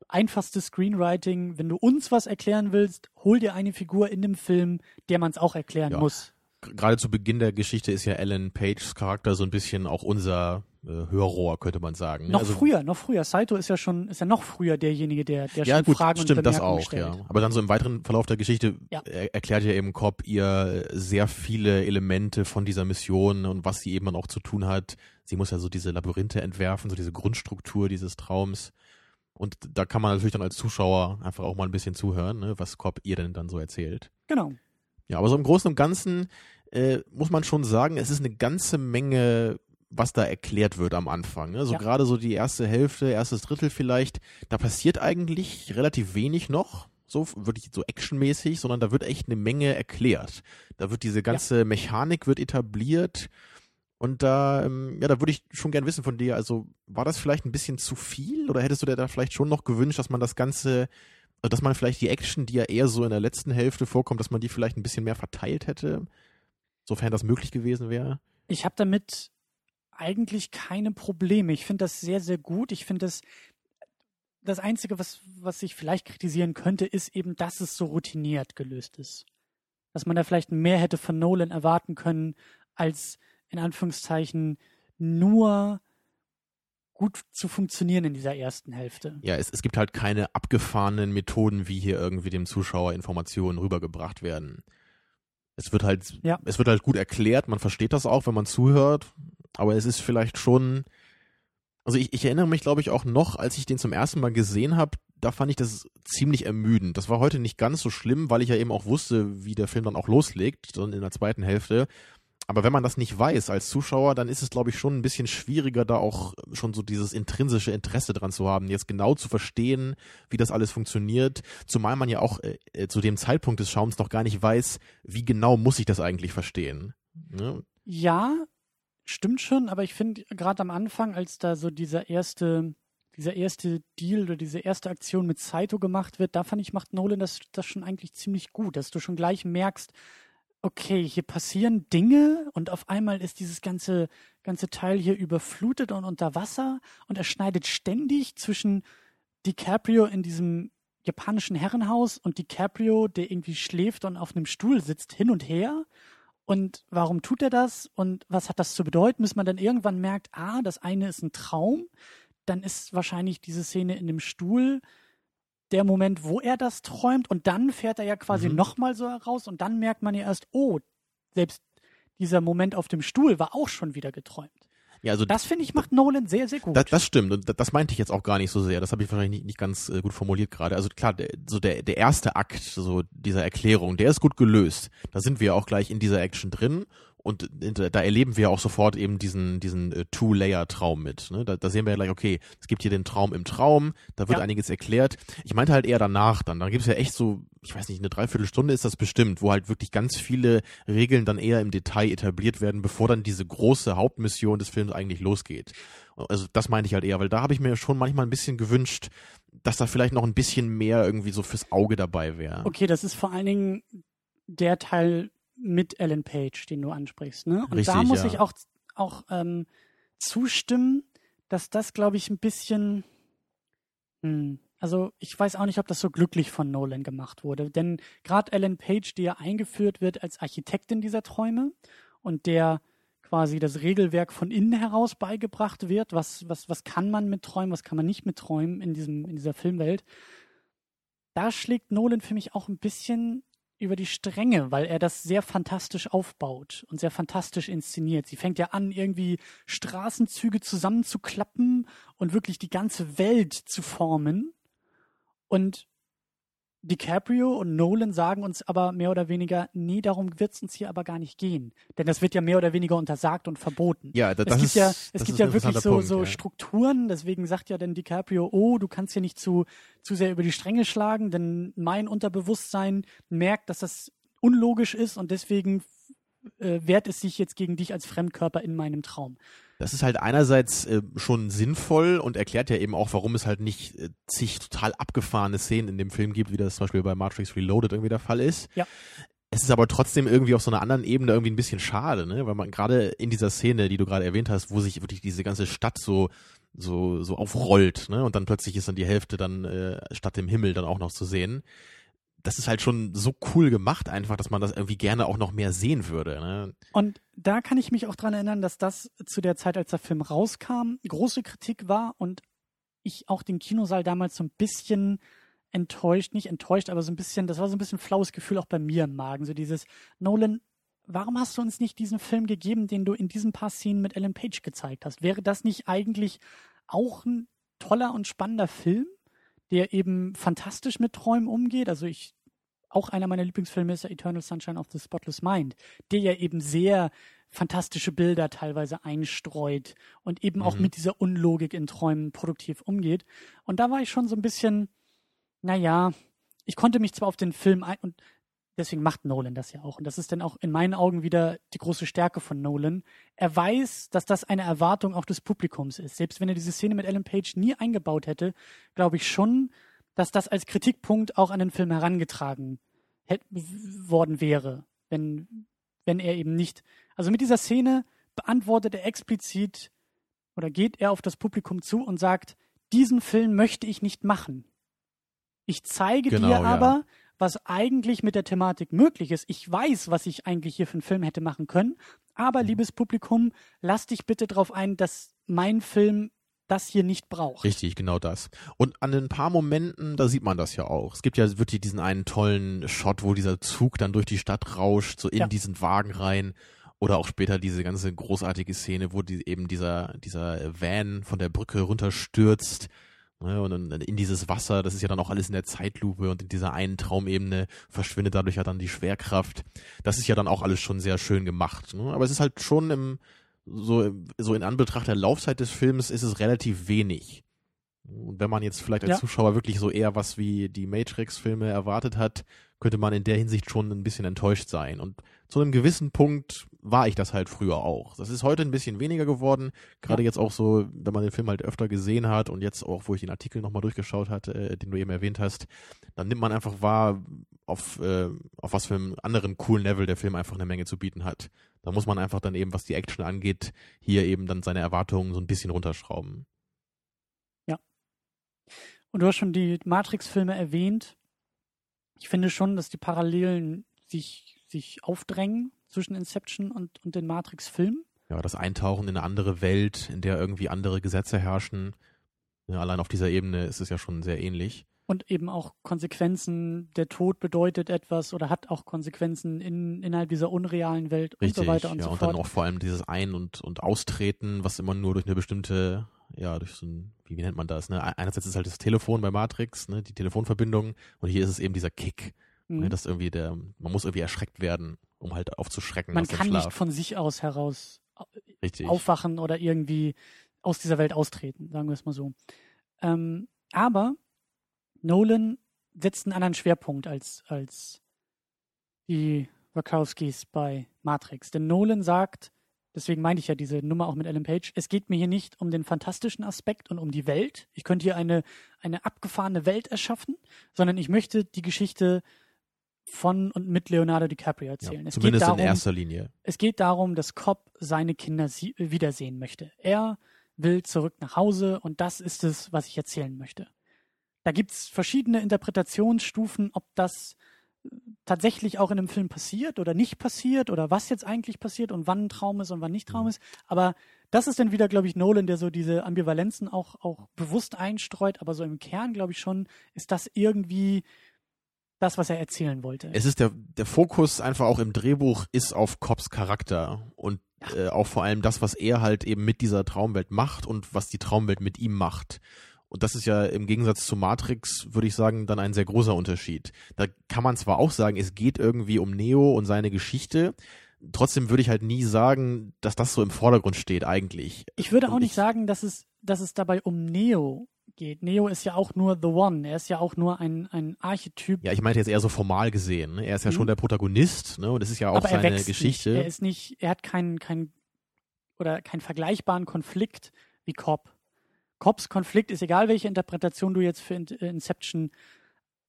einfachstes Screenwriting. Wenn du uns was erklären willst, hol dir eine Figur in dem Film, der man es auch erklären Ja. muss. gerade zu Beginn der Geschichte ist ja Ellen Pages Charakter so ein bisschen auch unser Hörrohr, könnte man sagen. Noch also, früher, noch früher. Saito ist ja schon, ist ja noch früher derjenige, der, der ja, schon gut, Fragen stimmt und das auch, stellt. ja. Aber dann so im weiteren Verlauf der Geschichte Ja. er, erklärt ja eben Cobb ihr sehr viele Elemente von dieser Mission und was sie eben dann auch zu tun hat. Sie muss ja so diese Labyrinthe entwerfen, so diese Grundstruktur dieses Traums. Und da kann man natürlich dann als Zuschauer einfach auch mal ein bisschen zuhören, ne, was Cobb ihr denn dann so erzählt. Genau. Ja, aber so im Großen und Ganzen äh, muss man schon sagen, es ist eine ganze Menge, was da erklärt wird am Anfang. Ne? So Ja. gerade so die erste Hälfte, erstes Drittel vielleicht, da passiert eigentlich relativ wenig noch, so wirklich so actionmäßig, sondern da wird echt eine Menge erklärt. Da wird diese ganze Mechanik wird etabliert. Und da, ähm, ja, da würde ich schon gern wissen von dir, also war das vielleicht ein bisschen zu viel oder hättest du dir da vielleicht schon noch gewünscht, dass man das Ganze, also dass man vielleicht die Action, die ja eher so in der letzten Hälfte vorkommt, dass man die vielleicht ein bisschen mehr verteilt hätte, sofern das möglich gewesen wäre? Ich habe damit eigentlich keine Probleme. Ich finde das sehr, sehr gut. Ich finde das, das Einzige, was, was ich vielleicht kritisieren könnte, ist eben, dass es so routiniert gelöst ist. Dass man da vielleicht mehr hätte von Nolan erwarten können, als in Anführungszeichen nur gut zu funktionieren in dieser ersten Hälfte. Ja, es, es gibt halt keine abgefahrenen Methoden, wie hier irgendwie dem Zuschauer Informationen rübergebracht werden. Es wird halt, Ja. es wird halt gut erklärt, man versteht das auch, wenn man zuhört, aber es ist vielleicht schon, also ich, ich erinnere mich, glaube ich, auch noch, als ich den zum ersten Mal gesehen habe, da fand ich das ziemlich ermüdend. Das war heute nicht ganz so schlimm, weil ich ja eben auch wusste, wie der Film dann auch loslegt, dann in der zweiten Hälfte. Aber wenn man das nicht weiß als Zuschauer, dann ist es, glaube ich, schon ein bisschen schwieriger, da auch schon so dieses intrinsische Interesse dran zu haben, jetzt genau zu verstehen, wie das alles funktioniert. Zumal man ja auch äh, äh, zu dem Zeitpunkt des Schaums noch gar nicht weiß, wie genau muss ich das eigentlich verstehen. Ne? Ja, stimmt schon, aber ich finde gerade am Anfang, als da so dieser erste, dieser erste Deal oder diese erste Aktion mit Saito gemacht wird, da fand ich, macht Nolan das, das schon eigentlich ziemlich gut, dass du schon gleich merkst, okay, hier passieren Dinge und auf einmal ist dieses ganze, ganze Teil hier überflutet und unter Wasser und er schneidet ständig zwischen DiCaprio in diesem japanischen Herrenhaus und DiCaprio, der irgendwie schläft und auf einem Stuhl sitzt, hin und her. Und warum tut er das? Und was hat das zu bedeuten, bis man dann irgendwann merkt, ah, das eine ist ein Traum, dann ist wahrscheinlich diese Szene in dem Stuhl der Moment, wo er das träumt und dann fährt er ja quasi Mhm. nochmal so heraus und dann merkt man ja erst, oh, selbst dieser Moment auf dem Stuhl war auch schon wieder geträumt. Ja, also Das finde ich macht Nolan sehr, sehr gut. Das, das stimmt und das- das meinte ich jetzt auch gar nicht so sehr. Das habe ich wahrscheinlich nicht, nicht ganz äh, gut formuliert gerade. Also klar, der, so der, der erste Akt so dieser Erklärung, der ist gut gelöst. Da sind wir auch gleich in dieser Action drin und da erleben wir auch sofort eben diesen diesen äh, Two-Layer-Traum mit. Ne? Da, da sehen wir ja gleich, okay, es gibt hier den Traum im Traum, da wird Ja. einiges erklärt. Ich meinte halt eher danach dann. Da gibt es ja echt so, ich weiß nicht, eine Dreiviertelstunde ist das bestimmt, wo halt wirklich ganz viele Regeln dann eher im Detail etabliert werden, bevor dann diese große Hauptmission des Films eigentlich losgeht. Also das meinte ich halt eher, weil da habe ich mir schon manchmal ein bisschen gewünscht, dass da vielleicht noch ein bisschen mehr irgendwie so fürs Auge dabei wäre. Okay, das ist vor allen Dingen der Teil mit Ellen Page, den du ansprichst. Ne? Und da Richtig, muss ja. ich auch, auch ähm, zustimmen, dass das, glaube ich, ein bisschen. Hm, also ich weiß auch nicht, ob das so glücklich von Nolan gemacht wurde. Denn gerade Ellen Page, die ja eingeführt wird als Architektin dieser Träume und der quasi das Regelwerk von innen heraus beigebracht wird, was, was, was kann man mit Träumen, was kann man nicht mit Träumen in, diesem, in dieser Filmwelt, da schlägt Nolan für mich auch ein bisschen über die Stränge, weil er das sehr fantastisch aufbaut und sehr fantastisch inszeniert. Sie fängt ja an, irgendwie Straßenzüge zusammenzuklappen und wirklich die ganze Welt zu formen. Und DiCaprio und Nolan sagen uns aber mehr oder weniger, nee, darum wird es uns hier aber gar nicht gehen. Denn das wird ja mehr oder weniger untersagt und verboten. Ja, da, Es das gibt ist, ja, das es gibt ja wirklich so, Punkt, so ja. Strukturen, deswegen sagt ja dann DiCaprio, oh, du kannst hier nicht zu, zu sehr über die Stränge schlagen, denn mein Unterbewusstsein merkt, dass das unlogisch ist und deswegen äh, wehrt es sich jetzt gegen dich als Fremdkörper in meinem Traum. Das ist halt einerseits äh, schon sinnvoll und erklärt ja eben auch, warum es halt nicht äh, zig total abgefahrene Szenen in dem Film gibt, wie das zum Beispiel bei Matrix Reloaded irgendwie der Fall ist. Ja. Es ist aber trotzdem irgendwie auf so einer anderen Ebene irgendwie ein bisschen schade, ne? Weil man gerade in dieser Szene, die du gerade erwähnt hast, wo sich wirklich diese ganze Stadt so so so aufrollt, ne? Und dann plötzlich ist dann die Hälfte dann äh, statt im Himmel dann auch noch zu sehen. Das ist halt schon so cool gemacht einfach, dass man das irgendwie gerne auch noch mehr sehen würde. Ne? Und da kann ich mich auch dran erinnern, dass das zu der Zeit, als der Film rauskam, große Kritik war und ich auch den Kinosaal damals so ein bisschen enttäuscht, nicht enttäuscht, aber so ein bisschen, das war so ein bisschen flaues Gefühl auch bei mir im Magen. So dieses, Nolan, warum hast du uns nicht diesen Film gegeben, den du in diesen paar Szenen mit Ellen Page gezeigt hast? Wäre das nicht eigentlich auch ein toller und spannender Film, der eben fantastisch mit Träumen umgeht? Also ich, auch einer meiner Lieblingsfilme ist ja Eternal Sunshine of the Spotless Mind, der ja eben sehr fantastische Bilder teilweise einstreut und eben mhm. auch mit dieser Unlogik in Träumen produktiv umgeht. Und da war ich schon so ein bisschen, naja, ich konnte mich zwar auf den Film ein und deswegen macht Nolan das ja auch. Und das ist dann auch in meinen Augen wieder die große Stärke von Nolan. Er weiß, dass das eine Erwartung auch des Publikums ist. Selbst wenn er diese Szene mit Ellen Page nie eingebaut hätte, glaube ich schon, dass das als Kritikpunkt auch an den Film herangetragen worden wäre, wenn, wenn er eben nicht. Also mit dieser Szene beantwortet er explizit oder geht er auf das Publikum zu und sagt, diesen Film möchte ich nicht machen. Ich zeige genau, dir aber, ja. was eigentlich mit der Thematik möglich ist. Ich weiß, was ich eigentlich hier für einen Film hätte machen können. Aber, mhm. liebes Publikum, lass dich bitte darauf ein, dass mein Film das hier nicht braucht. Richtig, genau das. Und an ein paar Momenten, da sieht man das ja auch. Es gibt ja wirklich diesen einen tollen Shot, wo dieser Zug dann durch die Stadt rauscht, so in ja. diesen Wagen rein. Oder auch später diese ganze großartige Szene, wo die, eben dieser, dieser Van von der Brücke runterstürzt Ne, und dann in dieses Wasser, das ist ja dann auch alles in der Zeitlupe und in dieser einen Traumebene verschwindet dadurch ja dann die Schwerkraft. Das ist ja dann auch alles schon sehr schön gemacht. Ne? Aber es ist halt schon im, so, so in Anbetracht der Laufzeit des Films ist es relativ wenig. Und wenn man jetzt vielleicht als ja. Zuschauer wirklich so eher was wie die Matrix-Filme erwartet hat, könnte man in der Hinsicht schon ein bisschen enttäuscht sein. Und zu einem gewissen Punkt war ich das halt früher auch. Das ist heute ein bisschen weniger geworden, gerade ja. jetzt auch so, wenn man den Film halt öfter gesehen hat und jetzt auch, wo ich den Artikel nochmal durchgeschaut hatte, äh, den du eben erwähnt hast, dann nimmt man einfach wahr, auf, äh, auf was für einem anderen coolen Level der Film einfach eine Menge zu bieten hat. Da muss man einfach dann eben, was die Action angeht, hier eben dann seine Erwartungen so ein bisschen runterschrauben. Ja. Und du hast schon die Matrix-Filme erwähnt ich finde schon, dass die Parallelen sich, sich aufdrängen zwischen Inception und, und den Matrix-Filmen. Ja, das Eintauchen in eine andere Welt, in der irgendwie andere Gesetze herrschen. Ja, allein auf dieser Ebene ist es ja schon sehr ähnlich. Und eben auch Konsequenzen, der Tod bedeutet etwas oder hat auch Konsequenzen in, innerhalb dieser unrealen Welt Richtig, und so weiter und ja, so fort. Und dann auch vor allem dieses Ein- und, und Austreten, was immer nur durch eine bestimmte ja, durch so ein, wie, wie nennt man das, ne? Einerseits ist halt das Telefon bei Matrix, ne, die Telefonverbindung, und hier ist es eben dieser Kick. Ne, mhm. Dass irgendwie der, man muss irgendwie erschreckt werden, um halt aufzuschrecken. Man kann nicht von sich aus heraus Richtig. aufwachen oder irgendwie aus dieser Welt austreten, sagen wir es mal so. Ähm, aber Nolan setzt einen anderen Schwerpunkt als, als die Wachowskis bei Matrix. Denn Nolan sagt, Deswegen meine ich ja diese Nummer auch mit Ellen Page. Es geht mir hier nicht um den fantastischen Aspekt und um die Welt. Ich könnte hier eine, eine abgefahrene Welt erschaffen, sondern ich möchte die Geschichte von und mit Leonardo DiCaprio erzählen. Ja, zumindest darum, in erster Linie. Es geht darum, dass Cobb seine Kinder wiedersehen möchte. Er will zurück nach Hause und das ist es, was ich erzählen möchte. Da gibt es verschiedene Interpretationsstufen, ob das tatsächlich auch in einem Film passiert oder nicht passiert oder was jetzt eigentlich passiert und wann ein Traum ist und wann nicht Traum mhm. ist. Aber das ist dann wieder, glaube ich, Nolan, der so diese Ambivalenzen auch, auch bewusst einstreut. Aber so im Kern, glaube ich schon, ist das irgendwie das, was er erzählen wollte. Es ist der, der Fokus einfach auch im Drehbuch ist auf Cobbs Charakter und äh, auch vor allem das, was er halt eben mit dieser Traumwelt macht und was die Traumwelt mit ihm macht. Und das ist ja im Gegensatz zu Matrix, würde ich sagen, dann ein sehr großer Unterschied. Da kann man zwar auch sagen, es geht irgendwie um Neo und seine Geschichte. Trotzdem würde ich halt nie sagen, dass das so im Vordergrund steht eigentlich. Ich würde auch und nicht sagen, dass es, dass es dabei um Neo geht. Neo ist ja auch nur The One. Er ist ja auch nur ein, ein Archetyp. Ja, ich meinte jetzt eher so formal gesehen. Ne? Er ist ja mhm. schon der Protagonist, ne? Und es ist ja auch Aber seine Geschichte. Nicht. Er ist nicht, er hat keinen, keinen oder keinen vergleichbaren Konflikt wie Cobb. Cobbs Konflikt ist egal, welche Interpretation du jetzt für äh, Inception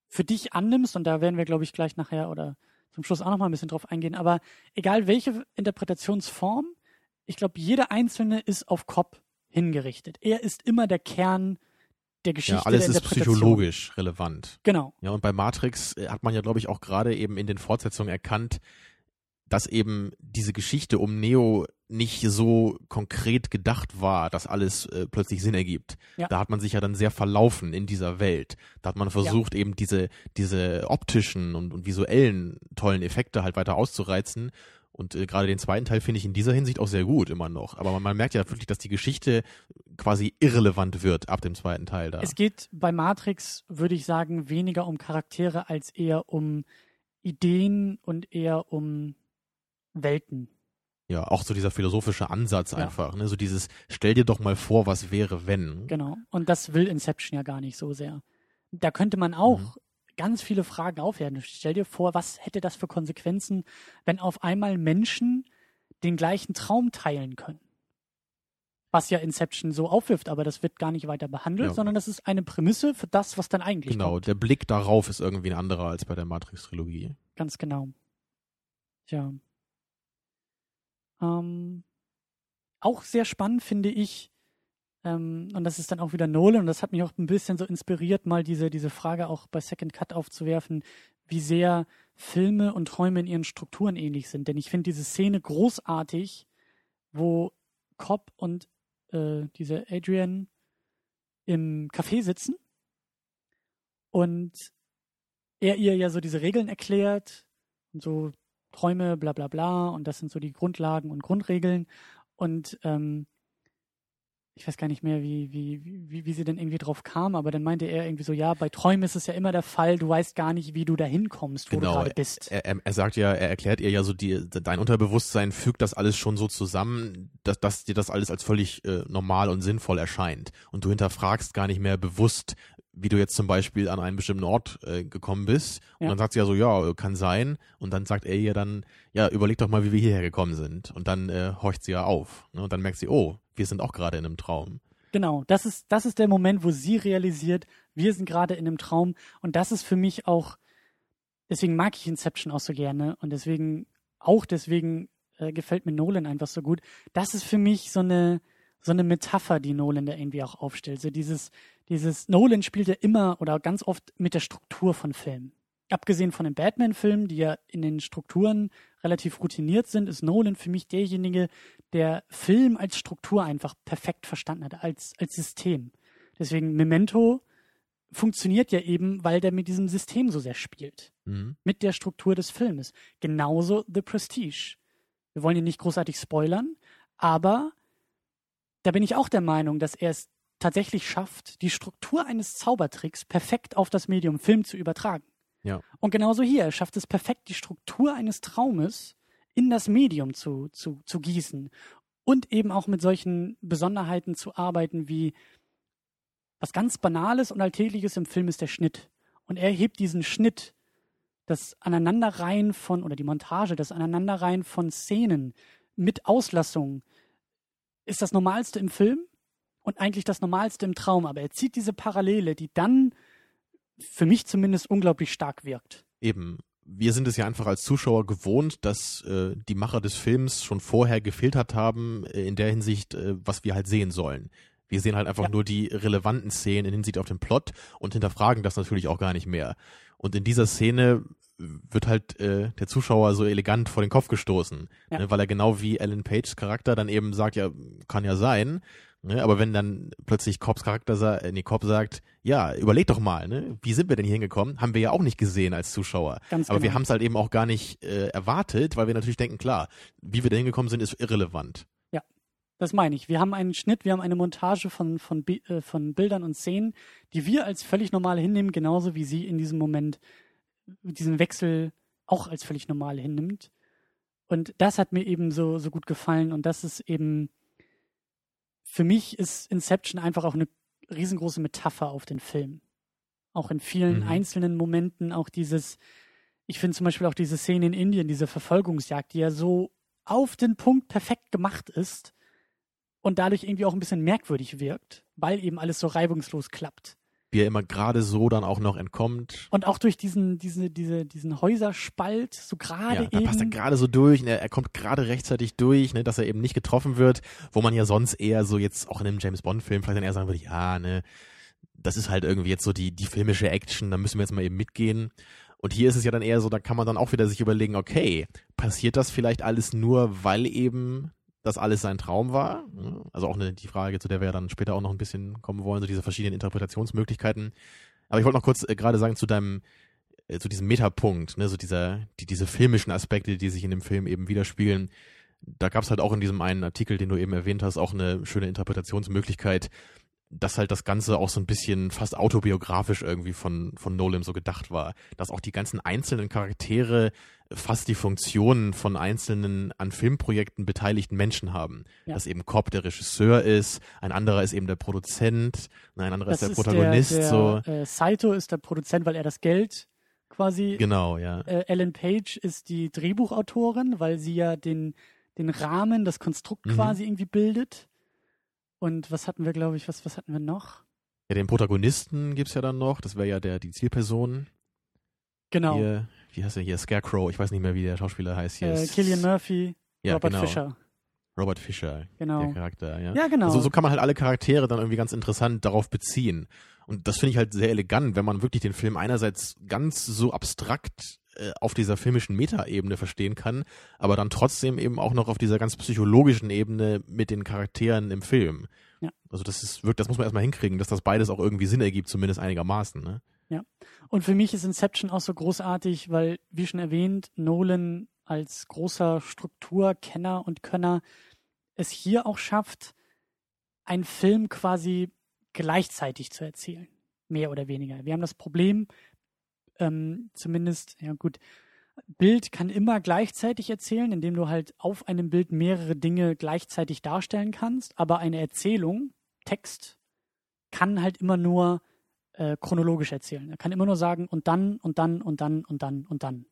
für dich annimmst, und da werden wir, glaube ich, gleich nachher oder zum Schluss auch noch mal ein bisschen drauf eingehen, aber egal welche Interpretationsform, ich glaube, jeder einzelne ist auf Cobb hingerichtet. Er ist immer der Kern der Geschichte. Ja, alles der ist psychologisch relevant. Genau. Ja, und bei Matrix äh, hat man ja, glaube ich, auch gerade eben in den Fortsetzungen erkannt, dass eben diese Geschichte um Neo nicht so konkret gedacht war, dass alles äh, plötzlich Sinn ergibt. Ja. Da hat man sich ja dann sehr verlaufen in dieser Welt. Da hat man versucht, eben diese, diese optischen und, und visuellen tollen Effekte halt weiter auszureizen. Und äh, gerade den zweiten Teil finde ich in dieser Hinsicht auch sehr gut immer noch. Aber man, man merkt ja wirklich, dass die Geschichte quasi irrelevant wird ab dem zweiten Teil da. Es geht bei Matrix, würde ich sagen, weniger um Charaktere als eher um Ideen und eher um Welten. Ja, auch so dieser philosophische Ansatz Ja. einfach, ne? So dieses, stell dir doch mal vor, was wäre, wenn. Genau. Und das will Inception ja gar nicht so sehr. Da könnte man auch Mhm. Ganz viele Fragen aufwerfen. Stell dir vor, was hätte das für Konsequenzen, wenn auf einmal Menschen den gleichen Traum teilen können? Was ja Inception so aufwirft, aber das wird gar nicht weiter behandelt, Ja. sondern das ist eine Prämisse für das, was dann eigentlich Genau, kommt. der Blick darauf ist irgendwie ein anderer als bei der Matrix-Trilogie. Ganz genau. Tja. Ähm, auch sehr spannend finde ich, ähm, und das ist dann auch wieder Nolan, und das hat mich auch ein bisschen so inspiriert, mal diese, diese Frage auch bei Second Cut aufzuwerfen, wie sehr Filme und Träume in ihren Strukturen ähnlich sind. Denn ich finde diese Szene großartig, wo Cobb und äh, diese Adrian im Café sitzen und er ihr ja so diese Regeln erklärt und so Träume, bla bla bla. Und das sind so die Grundlagen und Grundregeln. Und ähm, ich weiß gar nicht mehr, wie, wie, wie, wie sie denn irgendwie drauf kam, aber dann meinte er irgendwie so, ja, bei Träumen ist es ja immer der Fall, du weißt gar nicht, wie du da hinkommst, wo du Genau, gerade bist. Er, er, er sagt ja, er erklärt ihr ja so, die, dein Unterbewusstsein fügt das alles schon so zusammen, dass, dass dir das alles als völlig äh, normal und sinnvoll erscheint. Und du hinterfragst gar nicht mehr bewusst, wie du jetzt zum Beispiel an einen bestimmten Ort äh, gekommen bist. Und Ja. dann sagt sie ja so, ja, kann sein. Und dann sagt er ihr dann, ja, überleg doch mal, wie wir hierher gekommen sind. Und dann äh, horcht sie ja auf. Ne? Und dann merkt sie, oh, wir sind auch gerade in einem Traum. Genau, das ist, das ist der Moment, wo sie realisiert, wir sind gerade in einem Traum. Und das ist für mich auch, deswegen mag ich Inception auch so gerne und deswegen, auch deswegen äh, gefällt mir Nolan einfach so gut. Das ist für mich so eine, so eine Metapher, die Nolan da irgendwie auch aufstellt. So dieses, dieses, Nolan spielt ja immer oder ganz oft mit der Struktur von Filmen. Abgesehen von den Batman-Filmen, die ja in den Strukturen relativ routiniert sind, ist Nolan für mich derjenige, der Film als Struktur einfach perfekt verstanden hat, als, als System. Deswegen Memento funktioniert ja eben, weil der mit diesem System so sehr spielt. Mhm. Mit der Struktur des Filmes. Genauso The Prestige. Wir wollen ihn nicht großartig spoilern, aber da bin ich auch der Meinung, dass er es tatsächlich schafft, die Struktur eines Zaubertricks perfekt auf das Medium Film zu übertragen. Ja. Und genauso hier, er schafft es perfekt, die Struktur eines Traumes in das Medium zu, zu, zu gießen und eben auch mit solchen Besonderheiten zu arbeiten wie was ganz Banales und Alltägliches im Film ist der Schnitt. Und er hebt diesen Schnitt, das Aneinanderreihen von, oder die Montage, das Aneinanderreihen von Szenen mit Auslassung ist das Normalste im Film und eigentlich das Normalste im Traum. Aber er zieht diese Parallele, die dann für mich zumindest unglaublich stark wirkt. Eben. Wir sind es ja einfach als Zuschauer gewohnt, dass äh, die Macher des Films schon vorher gefiltert haben, äh, in der Hinsicht, äh, was wir halt sehen sollen. Wir sehen halt einfach Ja. nur die relevanten Szenen in Hinsicht auf den Plot und hinterfragen das natürlich auch gar nicht mehr. Und in dieser Szene wird halt äh, der Zuschauer so elegant vor den Kopf gestoßen, Ja. ne, weil er genau wie Alan Pages Charakter dann eben sagt, ja, kann ja sein, ne, aber wenn dann plötzlich Cobbs Charakter, sa äh, nee, Cobb sagt, ja, überleg doch mal, ne, wie sind wir denn hier hingekommen? Haben wir ja auch nicht gesehen als Zuschauer. Ganz Aber wir genau. haben es halt eben auch gar nicht äh, erwartet, weil wir natürlich denken, klar, wie wir da hingekommen sind, ist irrelevant. Das meine ich. Wir haben einen Schnitt, wir haben eine Montage von, von, äh, von Bildern und Szenen, die wir als völlig normal hinnehmen, genauso wie sie in diesem Moment diesen Wechsel auch als völlig normal hinnimmt. Und das hat mir eben so, so gut gefallen. Und das ist eben, für mich ist Inception einfach auch eine riesengroße Metapher auf den Film. Auch in vielen Mhm. einzelnen Momenten, auch dieses, ich finde zum Beispiel auch diese Szene in Indien, diese Verfolgungsjagd, die ja so auf den Punkt perfekt gemacht ist und dadurch irgendwie auch ein bisschen merkwürdig wirkt, weil eben alles so reibungslos klappt. Wie er immer gerade so dann auch noch entkommt. Und auch durch diesen, diese, diese, diesen Häuserspalt, so gerade Ja, da eben. passt er gerade so durch, ne? er kommt gerade rechtzeitig durch, ne? dass er eben nicht getroffen wird, wo man ja sonst eher so jetzt auch in einem James Bond Film vielleicht dann eher sagen würde, ja, ne, das ist halt irgendwie jetzt so die, die filmische Action, da müssen wir jetzt mal eben mitgehen. Und hier ist es ja dann eher so, da kann man dann auch wieder sich überlegen, okay, passiert das vielleicht alles nur, weil eben das alles sein Traum war? Also auch eine, die Frage, zu der wir ja dann später auch noch ein bisschen kommen wollen, so diese verschiedenen Interpretationsmöglichkeiten. Aber ich wollte noch kurz äh, gerade sagen zu deinem, äh, zu diesem Metapunkt, ne, so dieser, die, diese filmischen Aspekte, die sich in dem Film eben widerspiegeln. Da gab es halt auch in diesem einen Artikel, den du eben erwähnt hast, auch eine schöne Interpretationsmöglichkeit, dass halt das Ganze auch so ein bisschen fast autobiografisch irgendwie von, von Nolan so gedacht war. Dass auch die ganzen einzelnen Charaktere fast die Funktionen von einzelnen an Filmprojekten beteiligten Menschen haben. Ja. Dass eben Cobb der Regisseur ist, ein anderer ist eben der Produzent, ein anderer das ist der Protagonist. Der, der, so. Äh, Saito ist der Produzent, weil er das Geld quasi. Genau, ja. Äh, Ellen Page ist die Drehbuchautorin, weil sie ja den, den Rahmen, das Konstrukt mhm. quasi irgendwie bildet. Und was hatten wir, glaube ich, was, was hatten wir noch? Ja, den Protagonisten gibt es ja dann noch. Das wäre ja der, die Zielperson. Genau. Hier, wie heißt der hier? Scarecrow. Ich weiß nicht mehr, wie der Schauspieler heißt hier. Äh, Killian Murphy, ja, Robert genau. Fischer. Robert Fischer, genau. der Charakter, ja. Ja, genau. Also so kann man halt alle Charaktere dann irgendwie ganz interessant darauf beziehen. Und das finde ich halt sehr elegant, wenn man wirklich den Film einerseits ganz so abstrakt äh, auf dieser filmischen Metaebene verstehen kann, aber dann trotzdem eben auch noch auf dieser ganz psychologischen Ebene mit den Charakteren im Film. Ja. Also das ist wirklich, das muss man erstmal hinkriegen, dass das beides auch irgendwie Sinn ergibt, zumindest einigermaßen. Ne? Ja. Und für mich ist Inception auch so großartig, weil, wie schon erwähnt, Nolan als großer Strukturkenner und Könner es hier auch schafft, einen Film quasi gleichzeitig zu erzählen. Mehr oder weniger. Wir haben das Problem, ähm, zumindest, ja gut, Bild kann immer gleichzeitig erzählen, indem du halt auf einem Bild mehrere Dinge gleichzeitig darstellen kannst, aber eine Erzählung, Text, kann halt immer nur äh, chronologisch erzählen. Er kann immer nur sagen, und dann, und dann, und dann, und dann, und dann.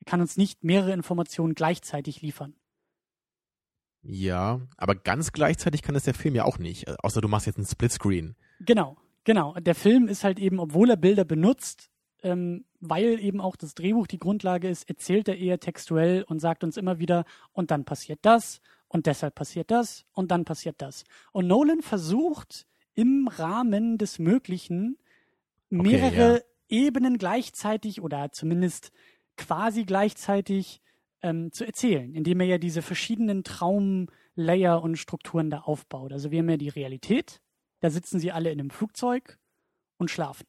Er kann uns nicht mehrere Informationen gleichzeitig liefern. Ja, aber ganz gleichzeitig kann es der Film ja auch nicht, äh, außer du machst jetzt einen Splitscreen. Genau, genau. Der Film ist halt eben, obwohl er Bilder benutzt, ähm, weil eben auch das Drehbuch die Grundlage ist, erzählt er eher textuell und sagt uns immer wieder, und dann passiert das, und deshalb passiert das, und dann passiert das. Und Nolan versucht im Rahmen des Möglichen mehrere okay, ja. Ebenen gleichzeitig oder zumindest quasi gleichzeitig ähm, zu erzählen, indem er ja diese verschiedenen Traumlayer und Strukturen da aufbaut. Also wir haben ja die Realität, da sitzen sie alle in einem Flugzeug und schlafen.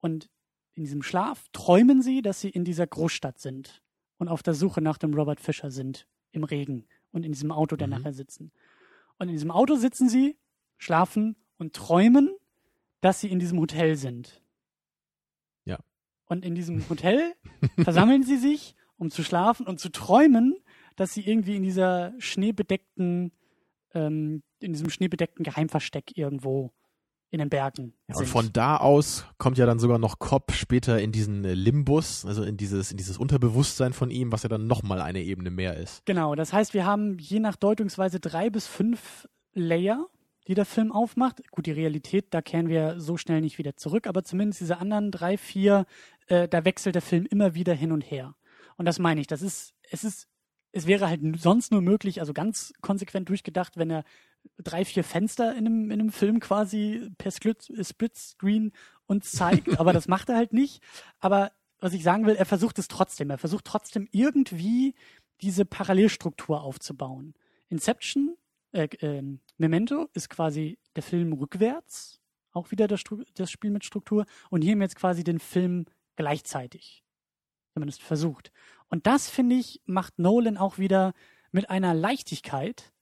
Und in diesem Schlaf träumen sie, dass sie in dieser Großstadt sind und auf der Suche nach dem Robert Fischer sind, im Regen und in diesem Auto, der mhm. nachher sitzen. Und in diesem Auto sitzen sie, schlafen und träumen, dass sie in diesem Hotel sind. Ja. Und in diesem Hotel versammeln sie sich, um zu schlafen und zu träumen, dass sie irgendwie in dieser schneebedeckten, ähm, in diesem schneebedeckten Geheimversteck irgendwo in den Bergen. Ja, und von da aus kommt ja dann sogar noch Cobb später in diesen äh, Limbus, also in dieses, in dieses Unterbewusstsein von ihm, was ja dann nochmal eine Ebene mehr ist. Genau, das heißt, wir haben je nach Deutungsweise drei bis fünf Layer, die der Film aufmacht. Gut, die Realität, da kehren wir so schnell nicht wieder zurück, aber zumindest diese anderen drei, vier, äh, da wechselt der Film immer wieder hin und her. Und das meine ich, das ist, es ist es wäre halt sonst nur möglich, also ganz konsequent durchgedacht, wenn er drei, vier Fenster in einem, in einem Film quasi per Split-Screen uns zeigt, aber das macht er halt nicht. Aber was ich sagen will, er versucht es trotzdem. Er versucht trotzdem irgendwie diese Parallelstruktur aufzubauen. Inception, äh, äh, Memento ist quasi der Film rückwärts, auch wieder das, das Spiel mit Struktur. Und hier haben wir jetzt quasi den Film gleichzeitig. Zumindest versucht. Und das, finde ich, macht Nolan auch wieder mit einer Leichtigkeit,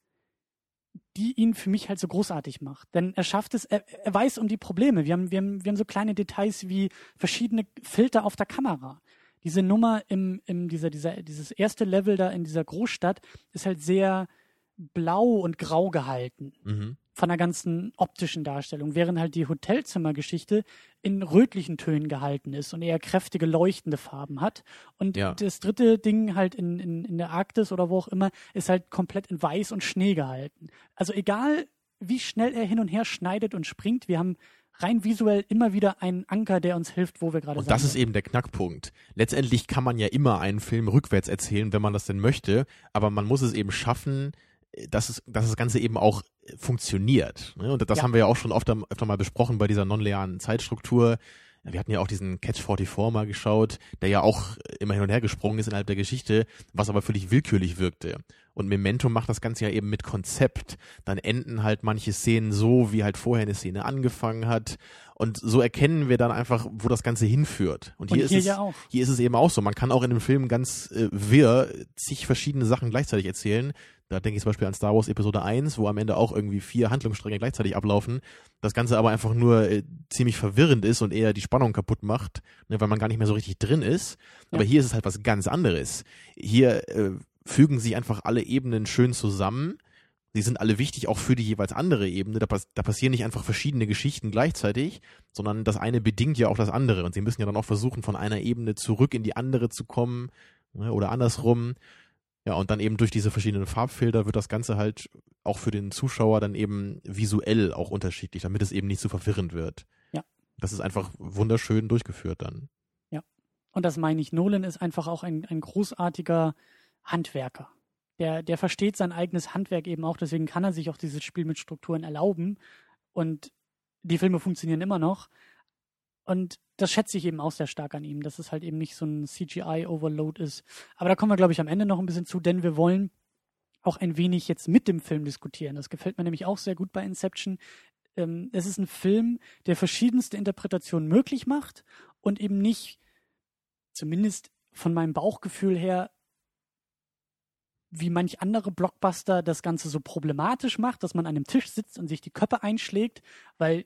die ihn für mich halt so großartig macht. Denn er schafft es, er, er weiß um die Probleme. Wir haben, wir, haben, wir haben so kleine Details wie verschiedene Filter auf der Kamera. Diese Nummer im, im dieser, dieser, dieses erste Level da in dieser Großstadt ist halt sehr blau und grau gehalten. Mhm von der ganzen optischen Darstellung, während halt die Hotelzimmergeschichte in rötlichen Tönen gehalten ist und eher kräftige leuchtende Farben hat. Und ja. das dritte Ding halt in, in, in der Arktis oder wo auch immer ist halt komplett in Weiß und Schnee gehalten. Also egal, wie schnell er hin und her schneidet und springt, wir haben rein visuell immer wieder einen Anker, der uns hilft, wo wir gerade sind. Und das ist eben der Knackpunkt. Letztendlich kann man ja immer einen Film rückwärts erzählen, wenn man das denn möchte, aber man muss es eben schaffen, dass, es, dass das Ganze eben auch funktioniert. Ne? Und das Ja. haben wir ja auch schon öfter, öfter mal besprochen bei dieser nonlinearen Zeitstruktur. Wir hatten ja auch diesen Catch 44 mal geschaut, der ja auch immer hin und her gesprungen ist innerhalb der Geschichte, was aber völlig willkürlich wirkte. Und Memento macht das Ganze ja eben mit Konzept. Dann enden halt manche Szenen so, wie halt vorher eine Szene angefangen hat. Und so erkennen wir dann einfach, wo das Ganze hinführt. Und Und hier, hier ist es, ja auch. hier ist es eben auch so. Man kann auch in einem Film ganz äh, wirr zig verschiedene Sachen gleichzeitig erzählen. Da denke ich zum Beispiel an Star Wars Episode 1, wo am Ende auch irgendwie vier Handlungsstränge gleichzeitig ablaufen. Das Ganze aber einfach nur äh, ziemlich verwirrend ist und eher die Spannung kaputt macht, ne, weil man gar nicht mehr so richtig drin ist. Aber Ja. hier ist es halt was ganz anderes. Hier äh, fügen sich einfach alle Ebenen schön zusammen. Sie sind alle wichtig, auch für die jeweils andere Ebene. Da, pass da passieren nicht einfach verschiedene Geschichten gleichzeitig, sondern das eine bedingt ja auch das andere. Und sie müssen ja dann auch versuchen, von einer Ebene zurück in die andere zu kommen ne, oder andersrum. Ja, und dann eben durch diese verschiedenen Farbfilter wird das Ganze halt auch für den Zuschauer dann eben visuell auch unterschiedlich, damit es eben nicht so verwirrend wird. Ja. Das ist einfach wunderschön durchgeführt dann. Und das meine ich. Nolan ist einfach auch ein, ein großartiger Handwerker. Der, der versteht sein eigenes Handwerk eben auch, deswegen kann er sich auch dieses Spiel mit Strukturen erlauben. Und die Filme funktionieren immer noch. Und das schätze ich eben auch sehr stark an ihm, dass es halt eben nicht so ein CGI-Overload ist. Aber da kommen wir, glaube ich, am Ende noch ein bisschen zu, denn wir wollen auch ein wenig jetzt mit dem Film diskutieren. Das gefällt mir nämlich auch sehr gut bei Inception. Ähm, es ist ein Film, der verschiedenste Interpretationen möglich macht und eben nicht, zumindest von meinem Bauchgefühl her, wie manch andere Blockbuster das Ganze so problematisch macht, dass man an einem Tisch sitzt und sich die Köpfe einschlägt, weil,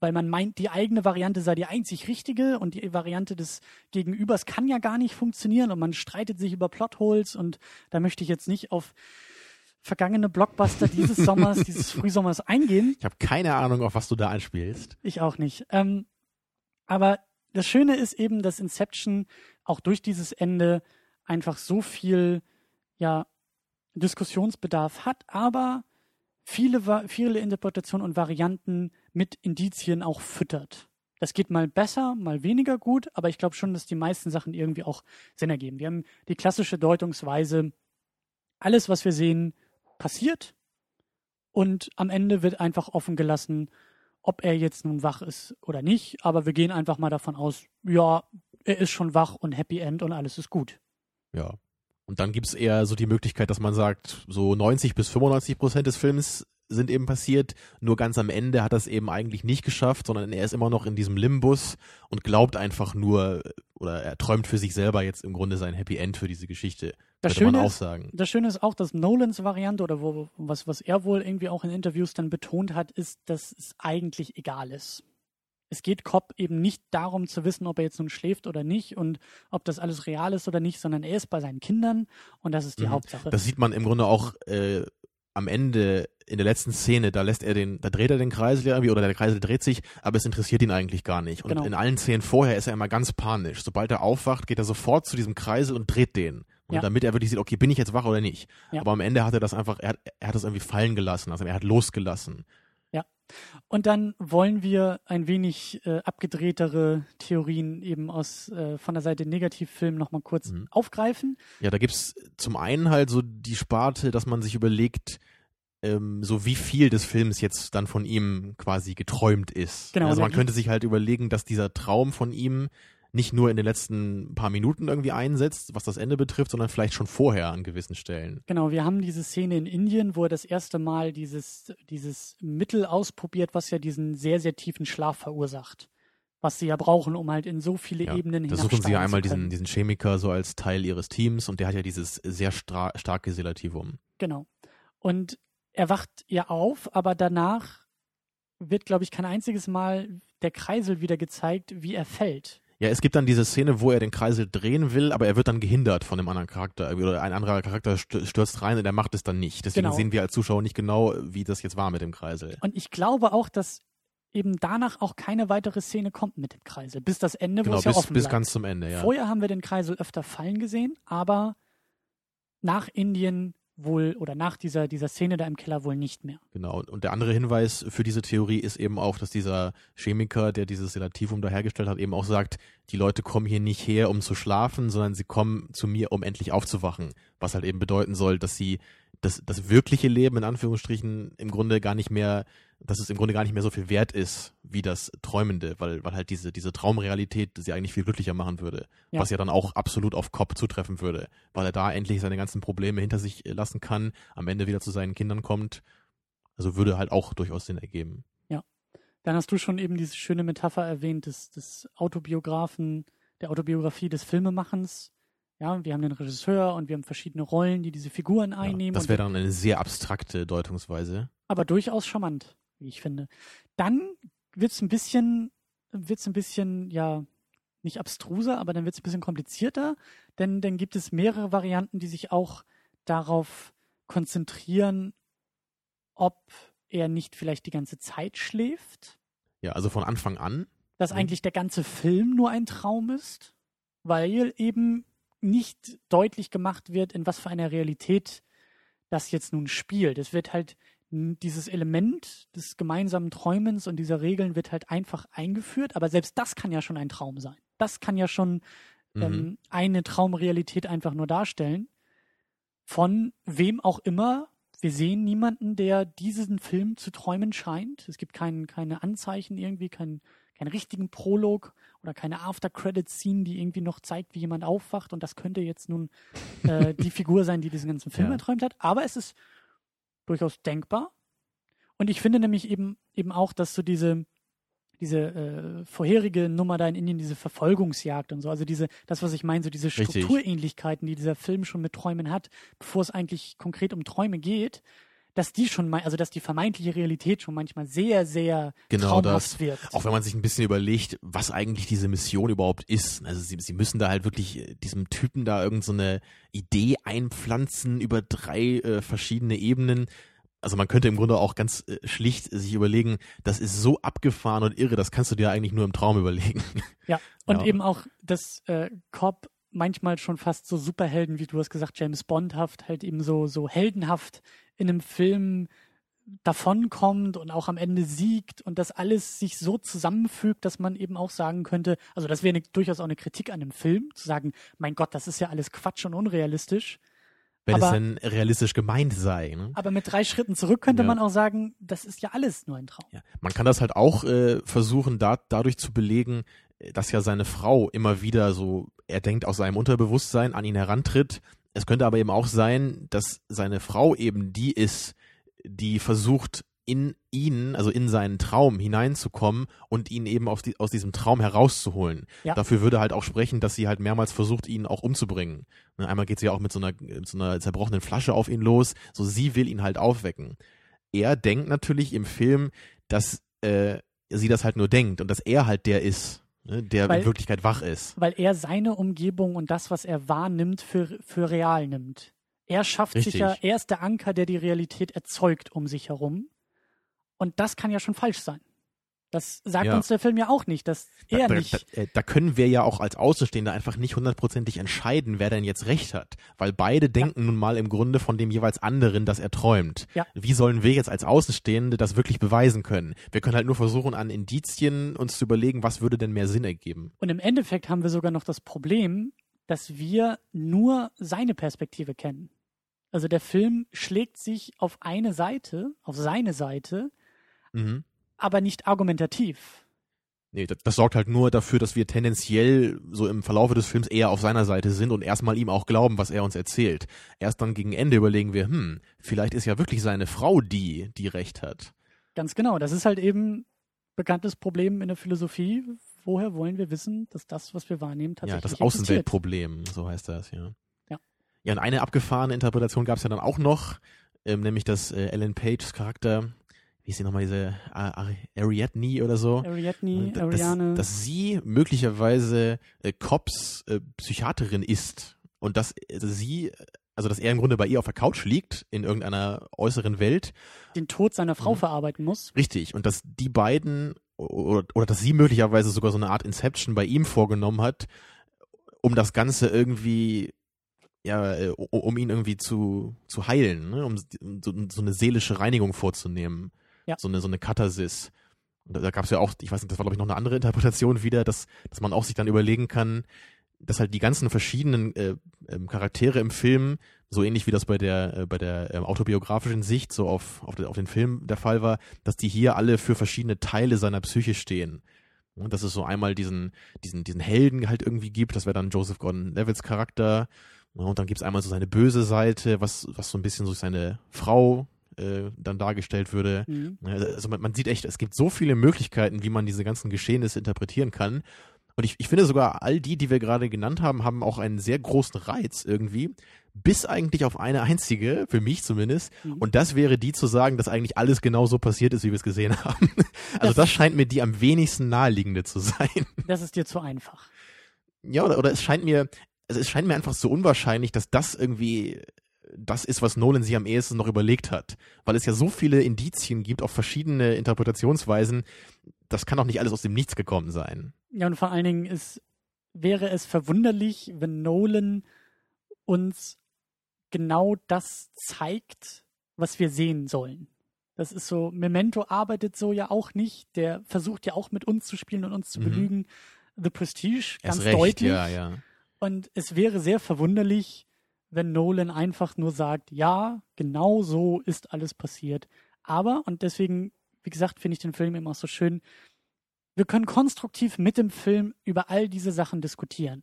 weil man meint, die eigene Variante sei die einzig richtige und die Variante des Gegenübers kann ja gar nicht funktionieren und man streitet sich über Plotholes und da möchte ich jetzt nicht auf vergangene Blockbuster dieses Sommers, dieses Frühsommers eingehen. Ich habe keine Ahnung, auf was du da anspielst. Ich auch nicht. Ähm, aber das Schöne ist eben, dass Inception auch durch dieses Ende einfach so viel ja, Diskussionsbedarf hat, aber viele, viele Interpretationen und Varianten mit Indizien auch füttert. Das geht mal besser, mal weniger gut, aber ich glaube schon, dass die meisten Sachen irgendwie auch Sinn ergeben. Wir haben die klassische Deutungsweise, alles, was wir sehen, passiert und am Ende wird einfach offen gelassen, ob er jetzt nun wach ist oder nicht, aber wir gehen einfach mal davon aus, ja, er ist schon wach und Happy End und alles ist gut. Ja. Und dann gibt's eher so die Möglichkeit, dass man sagt, so 90 bis 95 Prozent des Films sind eben passiert. Nur ganz am Ende hat er es eben eigentlich nicht geschafft, sondern er ist immer noch in diesem Limbus und glaubt einfach nur oder er träumt für sich selber jetzt im Grunde sein Happy End für diese Geschichte. Das könnte man Schöne auch ist- sagen. Das Schöne ist auch, dass Nolans Variante oder wo, was, was er wohl irgendwie auch in Interviews dann betont hat, ist, dass es eigentlich egal ist. Es geht Cobb eben nicht darum zu wissen, ob er jetzt nun schläft oder nicht und ob das alles real ist oder nicht, sondern er ist bei seinen Kindern und das ist die Mhm. Hauptsache. Das sieht man im Grunde auch äh, am Ende in der letzten Szene, da lässt er den, da dreht er den Kreisel ja irgendwie oder der Kreisel dreht sich, aber es interessiert ihn eigentlich gar nicht. Und Genau. in allen Szenen vorher ist er immer ganz panisch. Sobald er aufwacht, geht er sofort zu diesem Kreisel und dreht den. Und Ja. damit er wirklich sieht, okay, bin ich jetzt wach oder nicht. Ja. Aber am Ende hat er das einfach, er hat, er hat das irgendwie fallen gelassen, also er hat losgelassen. Und dann wollen wir ein wenig äh, abgedrehtere Theorien eben aus äh, von der Seite Negativfilm nochmal kurz Mhm. aufgreifen. Ja, da gibt's zum einen halt so die Sparte, dass man sich überlegt, ähm, so wie viel des Films jetzt dann von ihm quasi geträumt ist. Genau, Also man der- könnte sich halt überlegen, dass dieser Traum von ihm nicht nur in den letzten paar Minuten irgendwie einsetzt, was das Ende betrifft, sondern vielleicht schon vorher an gewissen Stellen. Genau, wir haben diese Szene in Indien, wo er das erste Mal dieses, dieses Mittel ausprobiert, was ja diesen sehr, sehr tiefen Schlaf verursacht. Was sie ja brauchen, um halt in so viele Ja, Ebenen Da suchen sie ja einmal diesen, diesen Chemiker so als Teil ihres Teams und der hat ja dieses sehr starke Selativum. Genau. Und er wacht ja auf, aber danach wird, glaube ich, kein einziges Mal der Kreisel wieder gezeigt, wie er fällt. Ja, es gibt dann diese Szene, wo er den Kreisel drehen will, aber er wird dann gehindert von einem anderen Charakter. Oder ein anderer Charakter st- stürzt rein und er macht es dann nicht. Deswegen Genau. sehen wir als Zuschauer nicht genau, wie das jetzt war mit dem Kreisel. Und ich glaube auch, dass eben danach auch keine weitere Szene kommt mit dem Kreisel, bis das Ende, wo Genau, es ja bis, offen bis bleibt. ganz zum Ende, ja. Vorher haben wir den Kreisel öfter fallen gesehen, aber nach Indien wohl oder nach dieser, dieser Szene da im Keller wohl nicht mehr. Genau. Und der andere Hinweis für diese Theorie ist eben auch, dass dieser Chemiker, der dieses Selativum da hergestellt hat, eben auch sagt, die Leute kommen hier nicht her, um zu schlafen, sondern sie kommen zu mir, um endlich aufzuwachen. Was halt eben bedeuten soll, dass sie das, das wirkliche Leben in Anführungsstrichen im Grunde gar nicht mehr, dass es im Grunde gar nicht mehr so viel wert ist wie das Träumende, weil, weil halt diese, diese Traumrealität sie eigentlich viel glücklicher machen würde. Ja. Was ja dann auch absolut auf Cobb zutreffen würde, weil er da endlich seine ganzen Probleme hinter sich lassen kann, am Ende wieder zu seinen Kindern kommt. Also würde halt auch durchaus Sinn ergeben. Dann hast du schon eben diese schöne Metapher erwähnt des, des Autobiografen, der Autobiografie des Filmemachens. Ja, wir haben den Regisseur und wir haben verschiedene Rollen, die diese Figuren einnehmen. Ja, das wäre dann eine sehr abstrakte Deutungsweise. aber durchaus charmant, wie ich finde. Dann wird's ein bisschen, wird's ein bisschen, ja, nicht abstruser, aber dann wird's ein bisschen komplizierter, denn dann gibt es mehrere Varianten, die sich auch darauf konzentrieren, ob er nicht vielleicht die ganze Zeit schläft, Ja, also von Anfang an. dass Mhm. eigentlich der ganze Film nur ein Traum ist, weil eben nicht deutlich gemacht wird, in was für einer Realität das jetzt nun spielt. Es wird halt dieses Element des gemeinsamen Träumens und dieser Regeln wird halt einfach eingeführt, aber selbst das kann ja schon ein Traum sein. Das kann ja schon Mhm. ähm, eine Traumrealität einfach nur darstellen. Von wem auch immer. Wir sehen niemanden, der diesen Film zu träumen scheint. Es gibt kein, keine Anzeichen irgendwie, kein, keinen richtigen Prolog oder keine After-Credit-Scene, die irgendwie noch zeigt, wie jemand aufwacht. Und das könnte jetzt nun äh, die Figur sein, die diesen ganzen Film Ja. erträumt hat. Aber es ist durchaus denkbar. Und ich finde nämlich eben, eben auch, dass so diese, diese äh, vorherige Nummer da in Indien, diese Verfolgungsjagd und so, also diese, das, was ich meine, so diese. Strukturähnlichkeiten, die dieser Film schon mit Träumen hat, bevor es eigentlich konkret um Träume geht, dass die schon mal, also dass die vermeintliche Realität schon manchmal sehr, sehr Genau traumhaft das. wirkt. Auch wenn man sich ein bisschen überlegt, was eigentlich diese Mission überhaupt ist. Also sie, sie müssen da halt wirklich äh, diesem Typen da irgendeine so eine Idee einpflanzen über drei äh, verschiedene Ebenen. Also man könnte im Grunde auch ganz äh, schlicht sich überlegen, das ist so abgefahren und irre, das kannst du dir eigentlich nur im Traum überlegen. Ja, und Ja. eben auch, dass äh, Cobb manchmal schon fast so Superhelden, wie du hast gesagt, James Bondhaft, halt eben so, so heldenhaft in einem Film davonkommt und auch am Ende siegt und das alles sich so zusammenfügt, dass man eben auch sagen könnte, also das wäre durchaus auch eine Kritik an dem Film, zu sagen, mein Gott, das ist ja alles Quatsch und unrealistisch. Wenn Aber- es denn realistisch gemeint sei. Ne? Aber mit drei Schritten zurück könnte Ja. man auch sagen, das ist ja alles nur ein Traum. Ja. Man kann das halt auch äh, versuchen, da, dadurch zu belegen, dass ja seine Frau immer wieder so, er denkt aus seinem Unterbewusstsein an ihn herantritt. Es könnte aber eben auch sein, dass seine Frau eben die ist, die versucht, in ihn, also in seinen Traum hineinzukommen und ihn eben aus, die, aus diesem Traum herauszuholen. Ja. Dafür würde halt auch sprechen, dass sie halt mehrmals versucht, ihn auch umzubringen. Ne, Einmal geht sie ja auch mit so, einer, mit so einer zerbrochenen Flasche auf ihn los. So, sie will ihn halt aufwecken. Er denkt natürlich im Film, dass äh, sie das halt nur denkt und dass er halt der ist, ne, der Weil- in Wirklichkeit wach ist. weil er seine Umgebung und das, was er wahrnimmt, für, für real nimmt. Er schafft sich Richtig. ja, er ist der Anker, der die Realität erzeugt um sich herum. Und das kann ja schon falsch sein. Das sagt Ja. uns der Film ja auch nicht, dass Da, er da, nicht. Da, äh, da können wir ja auch als Außenstehender einfach nicht hundertprozentig entscheiden, wer denn jetzt recht hat. Weil beide denken nun mal im Grunde von dem jeweils anderen, dass er träumt. Ja. Wie sollen wir jetzt als Außenstehende das wirklich beweisen können? Wir können halt nur versuchen, an Indizien uns zu überlegen, was würde denn mehr Sinn ergeben. Und im Endeffekt haben wir sogar noch das Problem, dass wir nur seine Perspektive kennen. Also der Film schlägt sich auf eine Seite, auf seine Seite, Mhm. Aber nicht argumentativ. Nee, das, das sorgt halt nur dafür, dass wir tendenziell so im Verlaufe des Films eher auf seiner Seite sind und erstmal ihm auch glauben, was er uns erzählt. Erst dann gegen Ende überlegen wir, hm, vielleicht ist ja wirklich seine Frau die, die recht hat. Ganz genau. Das ist halt eben bekanntes Problem in der Philosophie. Woher wollen wir wissen, dass das, was wir wahrnehmen, Ja, tatsächlich das existiert? Außenweltproblem, so heißt das, ja. Ja. Ja, und eine abgefahrene Interpretation gab es ja dann auch noch, ähm, nämlich dass äh, Ellen Pages Charakter, wie ist sie nochmal, diese Ar- Ariadne oder so, Ariadne, dass, Ariane. dass sie möglicherweise äh, Cops äh, Psychiaterin ist und dass äh, sie, also dass er im Grunde bei ihr auf der Couch liegt in irgendeiner äußeren Welt, den Tod seiner Frau Mhm. verarbeiten muss. richtig, und dass die beiden oder, oder dass sie möglicherweise sogar so eine Art Inception bei ihm vorgenommen hat, um das Ganze irgendwie ja, äh, um ihn irgendwie zu, zu heilen, ne? um so, so eine seelische Reinigung vorzunehmen. Ja. So eine, so eine Katharsis. Und da, da gab es ja auch, ich weiß nicht, das war glaube ich noch eine andere Interpretation wieder, dass, dass man auch sich dann überlegen kann, dass halt die ganzen verschiedenen äh, ähm, Charaktere im Film, so ähnlich wie das bei der äh, bei der ähm, autobiografischen Sicht so auf auf, auf den Film der Fall war, dass die hier alle für verschiedene Teile seiner Psyche stehen. Und dass es so einmal diesen diesen diesen Helden halt irgendwie gibt, das wäre dann Joseph Gordon-Levills Charakter. Und dann gibt's einmal so seine böse Seite, was was so ein bisschen durch seine Frau äh, dann dargestellt würde. Mhm. Also man, man sieht echt, es gibt so viele Möglichkeiten, wie man diese ganzen Geschehnisse interpretieren kann. Und ich, ich finde sogar, all die, die wir gerade genannt haben, haben auch einen sehr großen Reiz irgendwie, bis eigentlich auf eine einzige, für mich zumindest. Mhm. Und das wäre die zu sagen, dass eigentlich alles genau so passiert ist, wie wir es gesehen haben. Also Das- das scheint mir die am wenigsten naheliegende zu sein. Das ist dir zu einfach. Ja, oder, oder es scheint mir, also es scheint mir einfach so unwahrscheinlich, dass das irgendwie das ist, was Nolan sich am ehesten noch überlegt hat. Weil es ja so viele Indizien gibt auf verschiedene Interpretationsweisen, das kann doch nicht alles aus dem Nichts gekommen sein. Ja, und vor allen Dingen ist, wäre es verwunderlich, wenn Nolan uns genau das zeigt, was wir sehen sollen. Das ist so, Memento arbeitet so ja auch nicht. Der versucht ja auch mit uns zu spielen und uns zu Mhm. belügen. The Prestige, ganz recht, deutlich. ja, ja. Und es wäre sehr verwunderlich, wenn Nolan einfach nur sagt, ja, genau so ist alles passiert. Aber, und deswegen, wie gesagt, finde ich den Film immer so schön, wir können konstruktiv mit dem Film über all diese Sachen diskutieren.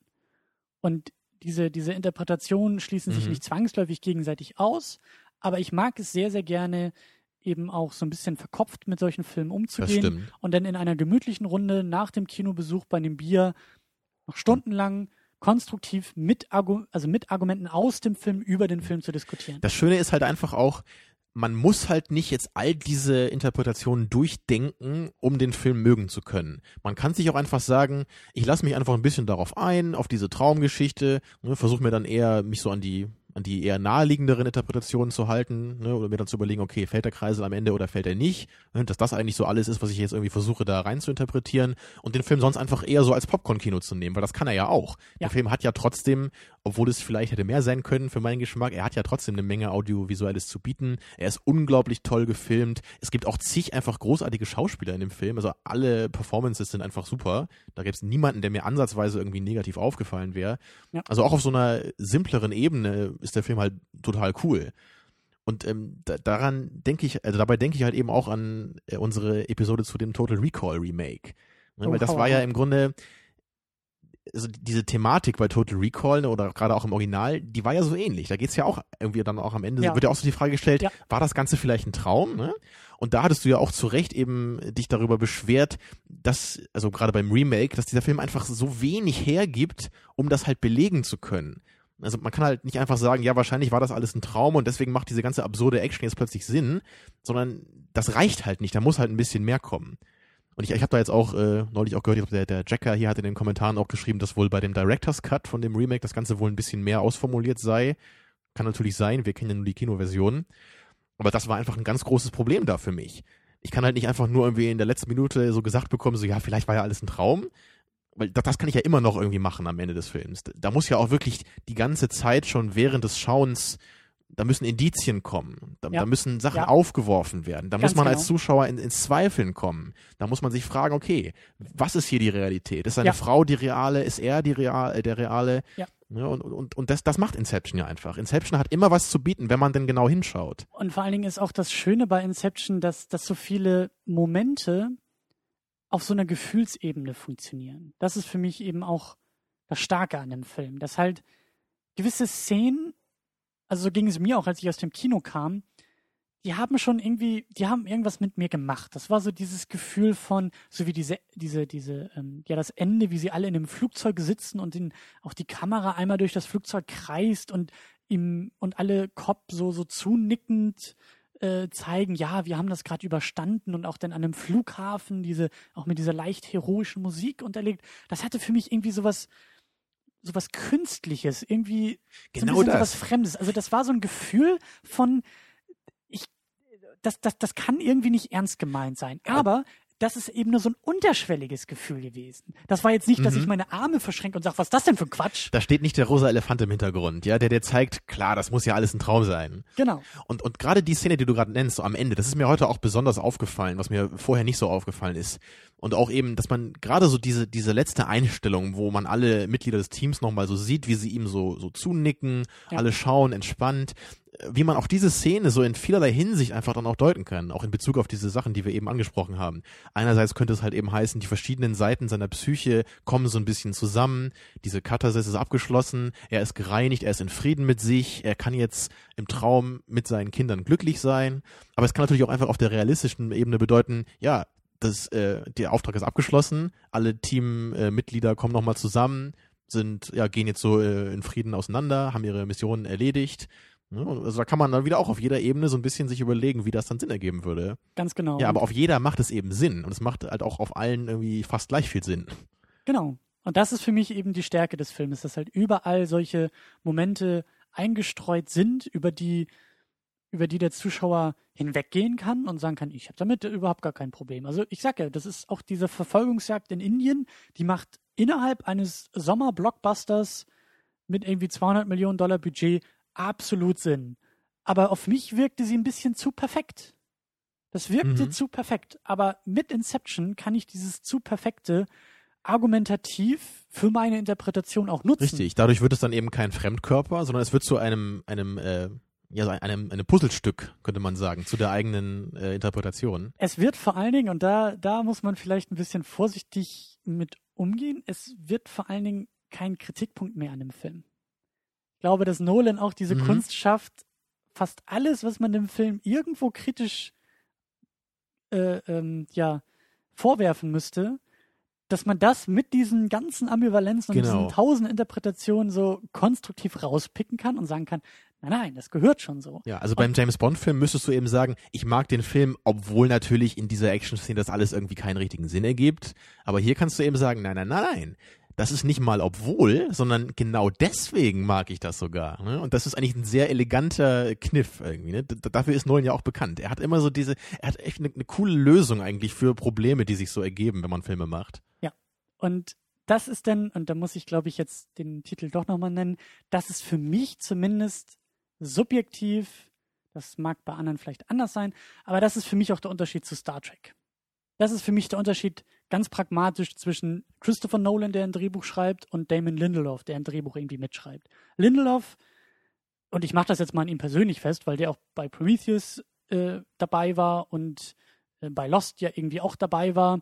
Und diese, diese Interpretationen schließen sich Mhm. nicht zwangsläufig gegenseitig aus, aber ich mag es sehr, sehr gerne, eben auch so ein bisschen verkopft mit solchen Filmen umzugehen und dann in einer gemütlichen Runde nach dem Kinobesuch bei einem Bier noch stundenlang konstruktiv mit, Argu also mit Argumenten aus dem Film über den Film zu diskutieren. Das Schöne ist halt einfach auch, man muss halt nicht jetzt all diese Interpretationen durchdenken, um den Film mögen zu können. Man kann sich auch einfach sagen, ich lasse mich einfach ein bisschen darauf ein, auf diese Traumgeschichte, ne, versuche mir dann eher mich so an die an die eher naheliegenderen Interpretationen zu halten, ne, oder mir dann zu überlegen, okay, fällt der Kreisel am Ende oder fällt er nicht, ne, dass das eigentlich so alles ist, was ich jetzt irgendwie versuche da rein zu interpretieren und den Film sonst einfach eher so als Popcorn-Kino zu nehmen, weil das kann er ja auch. Ja. Der Film hat ja trotzdem, obwohl es vielleicht hätte mehr sein können für meinen Geschmack, er hat ja trotzdem eine Menge Audiovisuelles zu bieten. Er ist unglaublich toll gefilmt. Es gibt auch zig einfach großartige Schauspieler in dem Film. Also alle Performances sind einfach super. Da gibt es niemanden, der mir ansatzweise irgendwie negativ aufgefallen wäre. Ja. Also auch auf so einer simpleren Ebene ist der Film halt total cool. Und ähm, da, daran denke ich, also dabei denke ich halt eben auch an äh, unsere Episode zu dem Total Recall Remake. Ne, Oh, weil das war ja im Grunde, also diese Thematik bei Total Recall ne, oder gerade auch im Original, die war ja so ähnlich. Da geht's ja auch irgendwie dann auch am Ende, Ja. wird ja auch so die Frage gestellt, Ja. war das Ganze vielleicht ein Traum? Ne? Und da hattest du ja auch zu Recht eben dich darüber beschwert, dass, also gerade beim Remake, dass dieser Film einfach so wenig hergibt, um das halt belegen zu können. Also man kann halt nicht einfach sagen, ja, wahrscheinlich war das alles ein Traum und deswegen macht diese ganze absurde Action jetzt plötzlich Sinn, sondern das reicht halt nicht, da muss halt ein bisschen mehr kommen. Und ich, ich habe da jetzt auch äh, neulich auch gehört, ich glaub, der, der Jacker hier hat in den Kommentaren auch geschrieben, dass wohl bei dem Director's Cut von dem Remake das Ganze wohl ein bisschen mehr ausformuliert sei. Kann natürlich sein, wir kennen ja nur die Kinoversion. Aber das war einfach ein ganz großes Problem da für mich. Ich kann halt nicht einfach nur irgendwie in der letzten Minute so gesagt bekommen, so ja, vielleicht war ja alles ein Traum. Weil das, kann ich ja immer noch irgendwie machen am Ende des Films. Da muss ja auch wirklich die ganze Zeit schon während des Schauens, da müssen Indizien kommen. Da, Ja. da müssen Sachen Ja. aufgeworfen werden. Da Ganz muss man als genau. Zuschauer in, ins Zweifeln kommen. Da muss man sich fragen, okay, was ist hier die Realität? Ist seine Ja. Frau die reale? Ist er die real, äh, der reale? Ja. Ja, und und, und das, das macht Inception ja einfach. Inception hat immer was zu bieten, wenn man denn genau hinschaut. Und vor allen Dingen ist auch das Schöne bei Inception, dass, dass so viele Momente auf so einer Gefühlsebene funktionieren. Das ist für mich eben auch das Starke an dem Film, dass halt gewisse Szenen, also so ging es mir auch, als ich aus dem Kino kam, die haben schon irgendwie, die haben irgendwas mit mir gemacht. Das war so dieses Gefühl von, so wie diese, diese, diese, ähm, ja, das Ende, wie sie alle in einem Flugzeug sitzen und den, auch die Kamera einmal durch das Flugzeug kreist und ihm und alle Cop so, so zunickend äh, zeigen, ja, wir haben das gerade überstanden und auch dann an einem Flughafen diese, auch mit dieser leicht heroischen Musik unterlegt. Das hatte für mich irgendwie sowas, sowas Künstliches, irgendwie so ein Genau das. sowas Fremdes. Also das war so ein Gefühl von, ich, das, das, das kann irgendwie nicht ernst gemeint sein. Aber das ist eben nur so ein unterschwelliges Gefühl gewesen. Das war jetzt nicht, dass Mhm. ich meine Arme verschränke und sage, was ist das denn für ein Quatsch? Da steht nicht der rosa Elefant im Hintergrund, ja, der dir zeigt, klar, das muss ja alles ein Traum sein. Genau. Und, und gerade die Szene, die du gerade nennst, so am Ende, das ist mir heute auch besonders aufgefallen, was mir vorher nicht so aufgefallen ist. Und auch eben, dass man gerade so diese, diese letzte Einstellung, wo man alle Mitglieder des Teams nochmal so sieht, wie sie ihm so, so zunicken, Ja. alle schauen, entspannt, wie man auch diese Szene so in vielerlei Hinsicht einfach dann auch deuten kann, auch in Bezug auf diese Sachen, die wir eben angesprochen haben. Einerseits könnte es halt eben heißen, die verschiedenen Seiten seiner Psyche kommen so ein bisschen zusammen, diese Katharsis ist abgeschlossen, er ist gereinigt, er ist in Frieden mit sich, er kann jetzt im Traum mit seinen Kindern glücklich sein, aber es kann natürlich auch einfach auf der realistischen Ebene bedeuten, ja, das, äh, der Auftrag ist abgeschlossen, alle Teammitglieder äh, kommen nochmal zusammen, sind, ja, gehen jetzt so äh, in Frieden auseinander, haben ihre Missionen erledigt. Ja, also da kann man dann wieder auch auf jeder Ebene so ein bisschen sich überlegen, wie das dann Sinn ergeben würde. Ganz genau. Ja, aber auf jeder macht es eben Sinn und es macht halt auch auf allen irgendwie fast gleich viel Sinn. Genau. Und das ist für mich eben die Stärke des Films, dass halt überall solche Momente eingestreut sind, über die, über die der Zuschauer hinweggehen kann und sagen kann, ich habe damit überhaupt gar kein Problem. Also ich sag ja, das ist auch diese Verfolgungsjagd in Indien, die macht innerhalb eines Sommer-Blockbusters mit irgendwie 200 Millionen Dollar Budget absolut Sinn. Aber auf mich wirkte sie ein bisschen zu perfekt. Das wirkte Mhm. zu perfekt. Aber mit Inception kann ich dieses zu perfekte argumentativ für meine Interpretation auch nutzen. Richtig. Dadurch wird es dann eben kein Fremdkörper, sondern es wird zu einem, einem, äh, ja, einem, einem Puzzlestück, könnte man sagen, zu der eigenen äh, Interpretation. Es wird vor allen Dingen, und da, da muss man vielleicht ein bisschen vorsichtig mit umgehen, es wird vor allen Dingen kein Kritikpunkt mehr an dem Film. Ich glaube, dass Nolan auch diese Mhm. Kunst schafft, fast alles, was man dem Film irgendwo kritisch äh, ähm, ja, vorwerfen müsste, dass man das mit diesen ganzen Ambivalenzen und Genau. diesen tausend Interpretationen so konstruktiv rauspicken kann und sagen kann, nein, nein, das gehört schon so. Ja, also beim James Bond-Film müsstest du eben sagen, ich mag den Film, obwohl natürlich in dieser Action-Szene das alles irgendwie keinen richtigen Sinn ergibt. Aber hier kannst du eben sagen, nein, nein, nein, nein. Das ist nicht mal obwohl, sondern genau deswegen mag ich das sogar. Ne? Und das ist eigentlich ein sehr eleganter Kniff irgendwie. Ne? Dafür ist Nolan ja auch bekannt. Er hat immer so diese, er hat echt eine, eine coole Lösung eigentlich für Probleme, die sich so ergeben, wenn man Filme macht. Und das ist dann, und da muss ich, glaube ich, jetzt den Titel doch nochmal nennen, das ist für mich zumindest subjektiv, das mag bei anderen vielleicht anders sein, aber das ist für mich auch der Unterschied zu Star Trek. Das ist für mich der Unterschied ganz pragmatisch zwischen Christopher Nolan, der ein Drehbuch schreibt, und Damon Lindelof, der ein Drehbuch irgendwie mitschreibt. Lindelof, und ich mache das jetzt mal an ihm persönlich fest, weil der auch bei Prometheus äh, dabei war und äh, bei Lost ja irgendwie auch dabei war.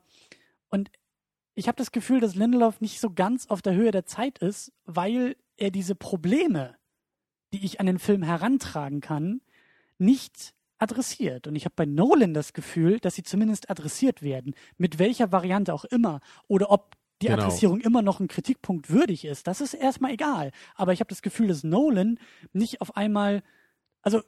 Und ich habe das Gefühl, dass Lindelof nicht so ganz auf der Höhe der Zeit ist, weil er diese Probleme, die ich an den Film herantragen kann, nicht adressiert. Und ich habe bei Nolan das Gefühl, dass sie zumindest adressiert werden, mit welcher Variante auch immer. Oder ob die Genau. Adressierung immer noch ein Kritikpunkt würdig ist. Das ist erstmal egal. Aber ich habe das Gefühl, dass Nolan nicht auf einmal, also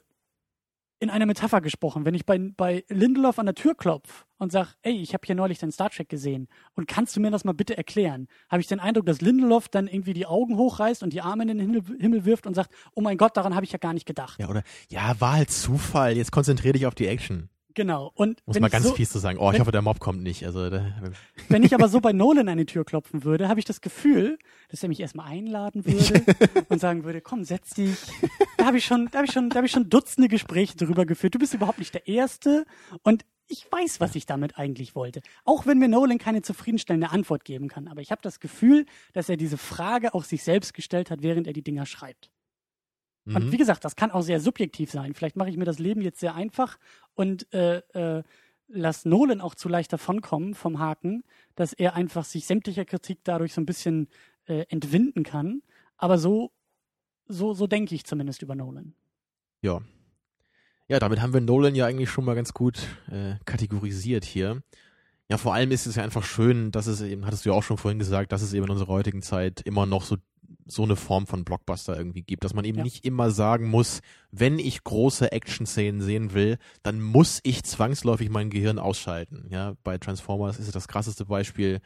in einer Metapher gesprochen, wenn ich bei, bei Lindelof an der Tür klopfe und sage, ey, ich habe hier neulich dein Star Trek gesehen und kannst du mir das mal bitte erklären, habe ich den Eindruck, dass Lindelof dann irgendwie die Augen hochreißt und die Arme in den Himmel, Himmel wirft und sagt, oh mein Gott, daran habe ich ja gar nicht gedacht. Ja, oder? Ja, war halt Zufall. Jetzt konzentrier dich auf die Action. Genau. Und Muss mal ganz so, fies zu sagen. Oh, ich wenn- hoffe, der Mob kommt nicht. Also, wenn ich aber so bei Nolan an die Tür klopfen würde, habe ich das Gefühl, dass er mich erstmal einladen würde und sagen würde, komm, setz dich. Da habe ich schon, da habe ich schon, da habe ich schon Dutzende Gespräche darüber geführt. Du bist überhaupt nicht der Erste und ich weiß, was ich damit eigentlich wollte. Auch wenn mir Nolan keine zufriedenstellende Antwort geben kann. Aber ich habe das Gefühl, dass er diese Frage auch sich selbst gestellt hat, während er die Dinger schreibt. Und Mhm. wie gesagt, das kann auch sehr subjektiv sein. Vielleicht mache ich mir das Leben jetzt sehr einfach und äh, äh, lass Nolan auch zu leicht davonkommen vom Haken, dass er einfach sich sämtlicher Kritik dadurch so ein bisschen äh, entwinden kann. Aber so, so, so denke ich zumindest über Nolan. Ja. Ja, damit haben wir Nolan ja eigentlich schon mal ganz gut äh, kategorisiert hier. Ja, vor allem ist es ja einfach schön, dass es eben, hattest du ja auch schon vorhin gesagt, dass es eben in unserer heutigen Zeit immer noch so so eine Form von Blockbuster irgendwie gibt, dass man eben Ja. nicht immer sagen muss, wenn ich große Action-Szenen sehen will, dann muss ich zwangsläufig mein Gehirn ausschalten. Ja, bei Transformers ist es das krasseste Beispiel,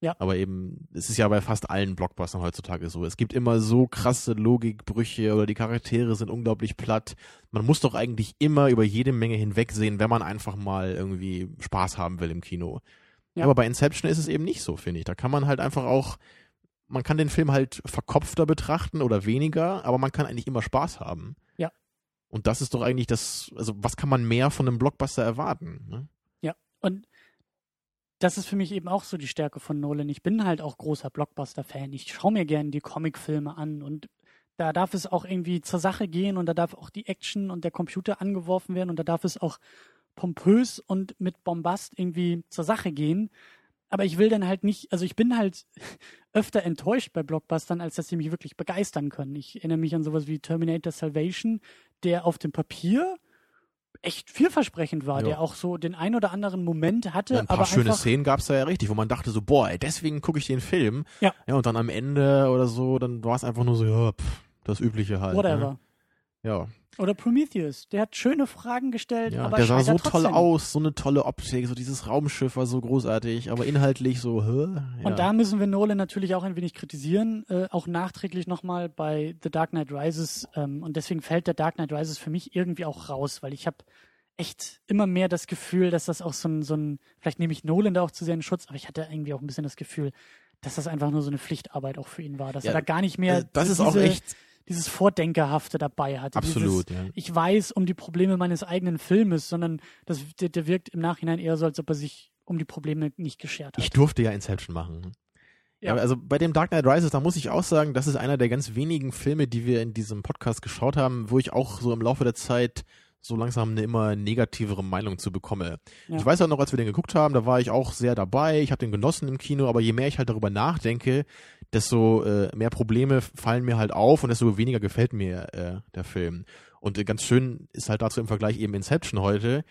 Ja. Aber eben, es ist ja bei fast allen Blockbustern heutzutage so. Es gibt immer so krasse Logikbrüche oder die Charaktere sind unglaublich platt. Man muss doch eigentlich immer über jede Menge hinwegsehen, wenn man einfach mal irgendwie Spaß haben will im Kino. Ja. Aber bei Inception ist es eben nicht so, finde ich. Da kann man halt einfach auch, man kann den Film halt verkopfter betrachten oder weniger, aber man kann eigentlich immer Spaß haben. Ja. Und das ist doch eigentlich das, also was kann man mehr von einem Blockbuster erwarten? Ne? Und das ist für mich eben auch so die Stärke von Nolan. Ich bin halt auch großer Blockbuster-Fan. Ich schaue mir gerne die Comicfilme an und da darf es auch irgendwie zur Sache gehen und da darf auch die Action und der Computer angeworfen werden und da darf es auch pompös und mit Bombast irgendwie zur Sache gehen. Aber ich will dann halt nicht, also ich bin halt öfter enttäuscht bei Blockbustern, als dass sie mich wirklich begeistern können. Ich erinnere mich an sowas wie Terminator Salvation, der auf dem Papier echt vielversprechend war, Ja. der auch so den ein oder anderen Moment hatte, Ja, ein paar aber schöne Szenen gab's da ja richtig, wo man dachte so, boah, ey, deswegen gucke ich den Film. Ja. Ja, und dann am Ende oder so, dann war es einfach nur so, ja, pff, das Übliche halt. whatever. Ne? Ja, Oder Prometheus, der hat schöne Fragen gestellt, ja aber der sah so scheitert toll trotzdem. aus, so eine tolle Optik, so dieses Raumschiff war so großartig, aber inhaltlich so, hä? Ja. Und da müssen wir Nolan natürlich auch ein wenig kritisieren, äh, auch nachträglich nochmal bei The Dark Knight Rises. Ähm, und deswegen fällt der Dark Knight Rises für mich irgendwie auch raus, weil ich habe echt immer mehr das Gefühl, dass das auch so ein, so ein, vielleicht nehme ich Nolan da auch zu sehr in Schutz, aber ich hatte irgendwie auch ein bisschen das Gefühl, dass das einfach nur so eine Pflichtarbeit auch für ihn war, dass Ja, er da gar nicht mehr Also das ist auch echt dieses Vordenkerhafte dabei hatte. absolut, Dieses, ja. ich weiß um die Probleme meines eigenen Filmes, sondern das, der, der wirkt im Nachhinein eher so, als ob er sich um die Probleme nicht geschert hat. Ich durfte ja Inception machen. Ja. Ja. also bei dem Dark Knight Rises, da muss ich auch sagen, das ist einer der ganz wenigen Filme, die wir in diesem Podcast geschaut haben, wo ich auch so im Laufe der Zeit so langsam eine immer negativere Meinung zu bekomme. Ja. Ich weiß auch noch, als wir den geguckt haben, da war ich auch sehr dabei, ich habe den genossen im Kino, aber je mehr ich halt darüber nachdenke, desto äh, mehr Probleme fallen mir halt auf und desto weniger gefällt mir äh, der Film. Und äh, ganz schön ist halt dazu im Vergleich eben Inception heute,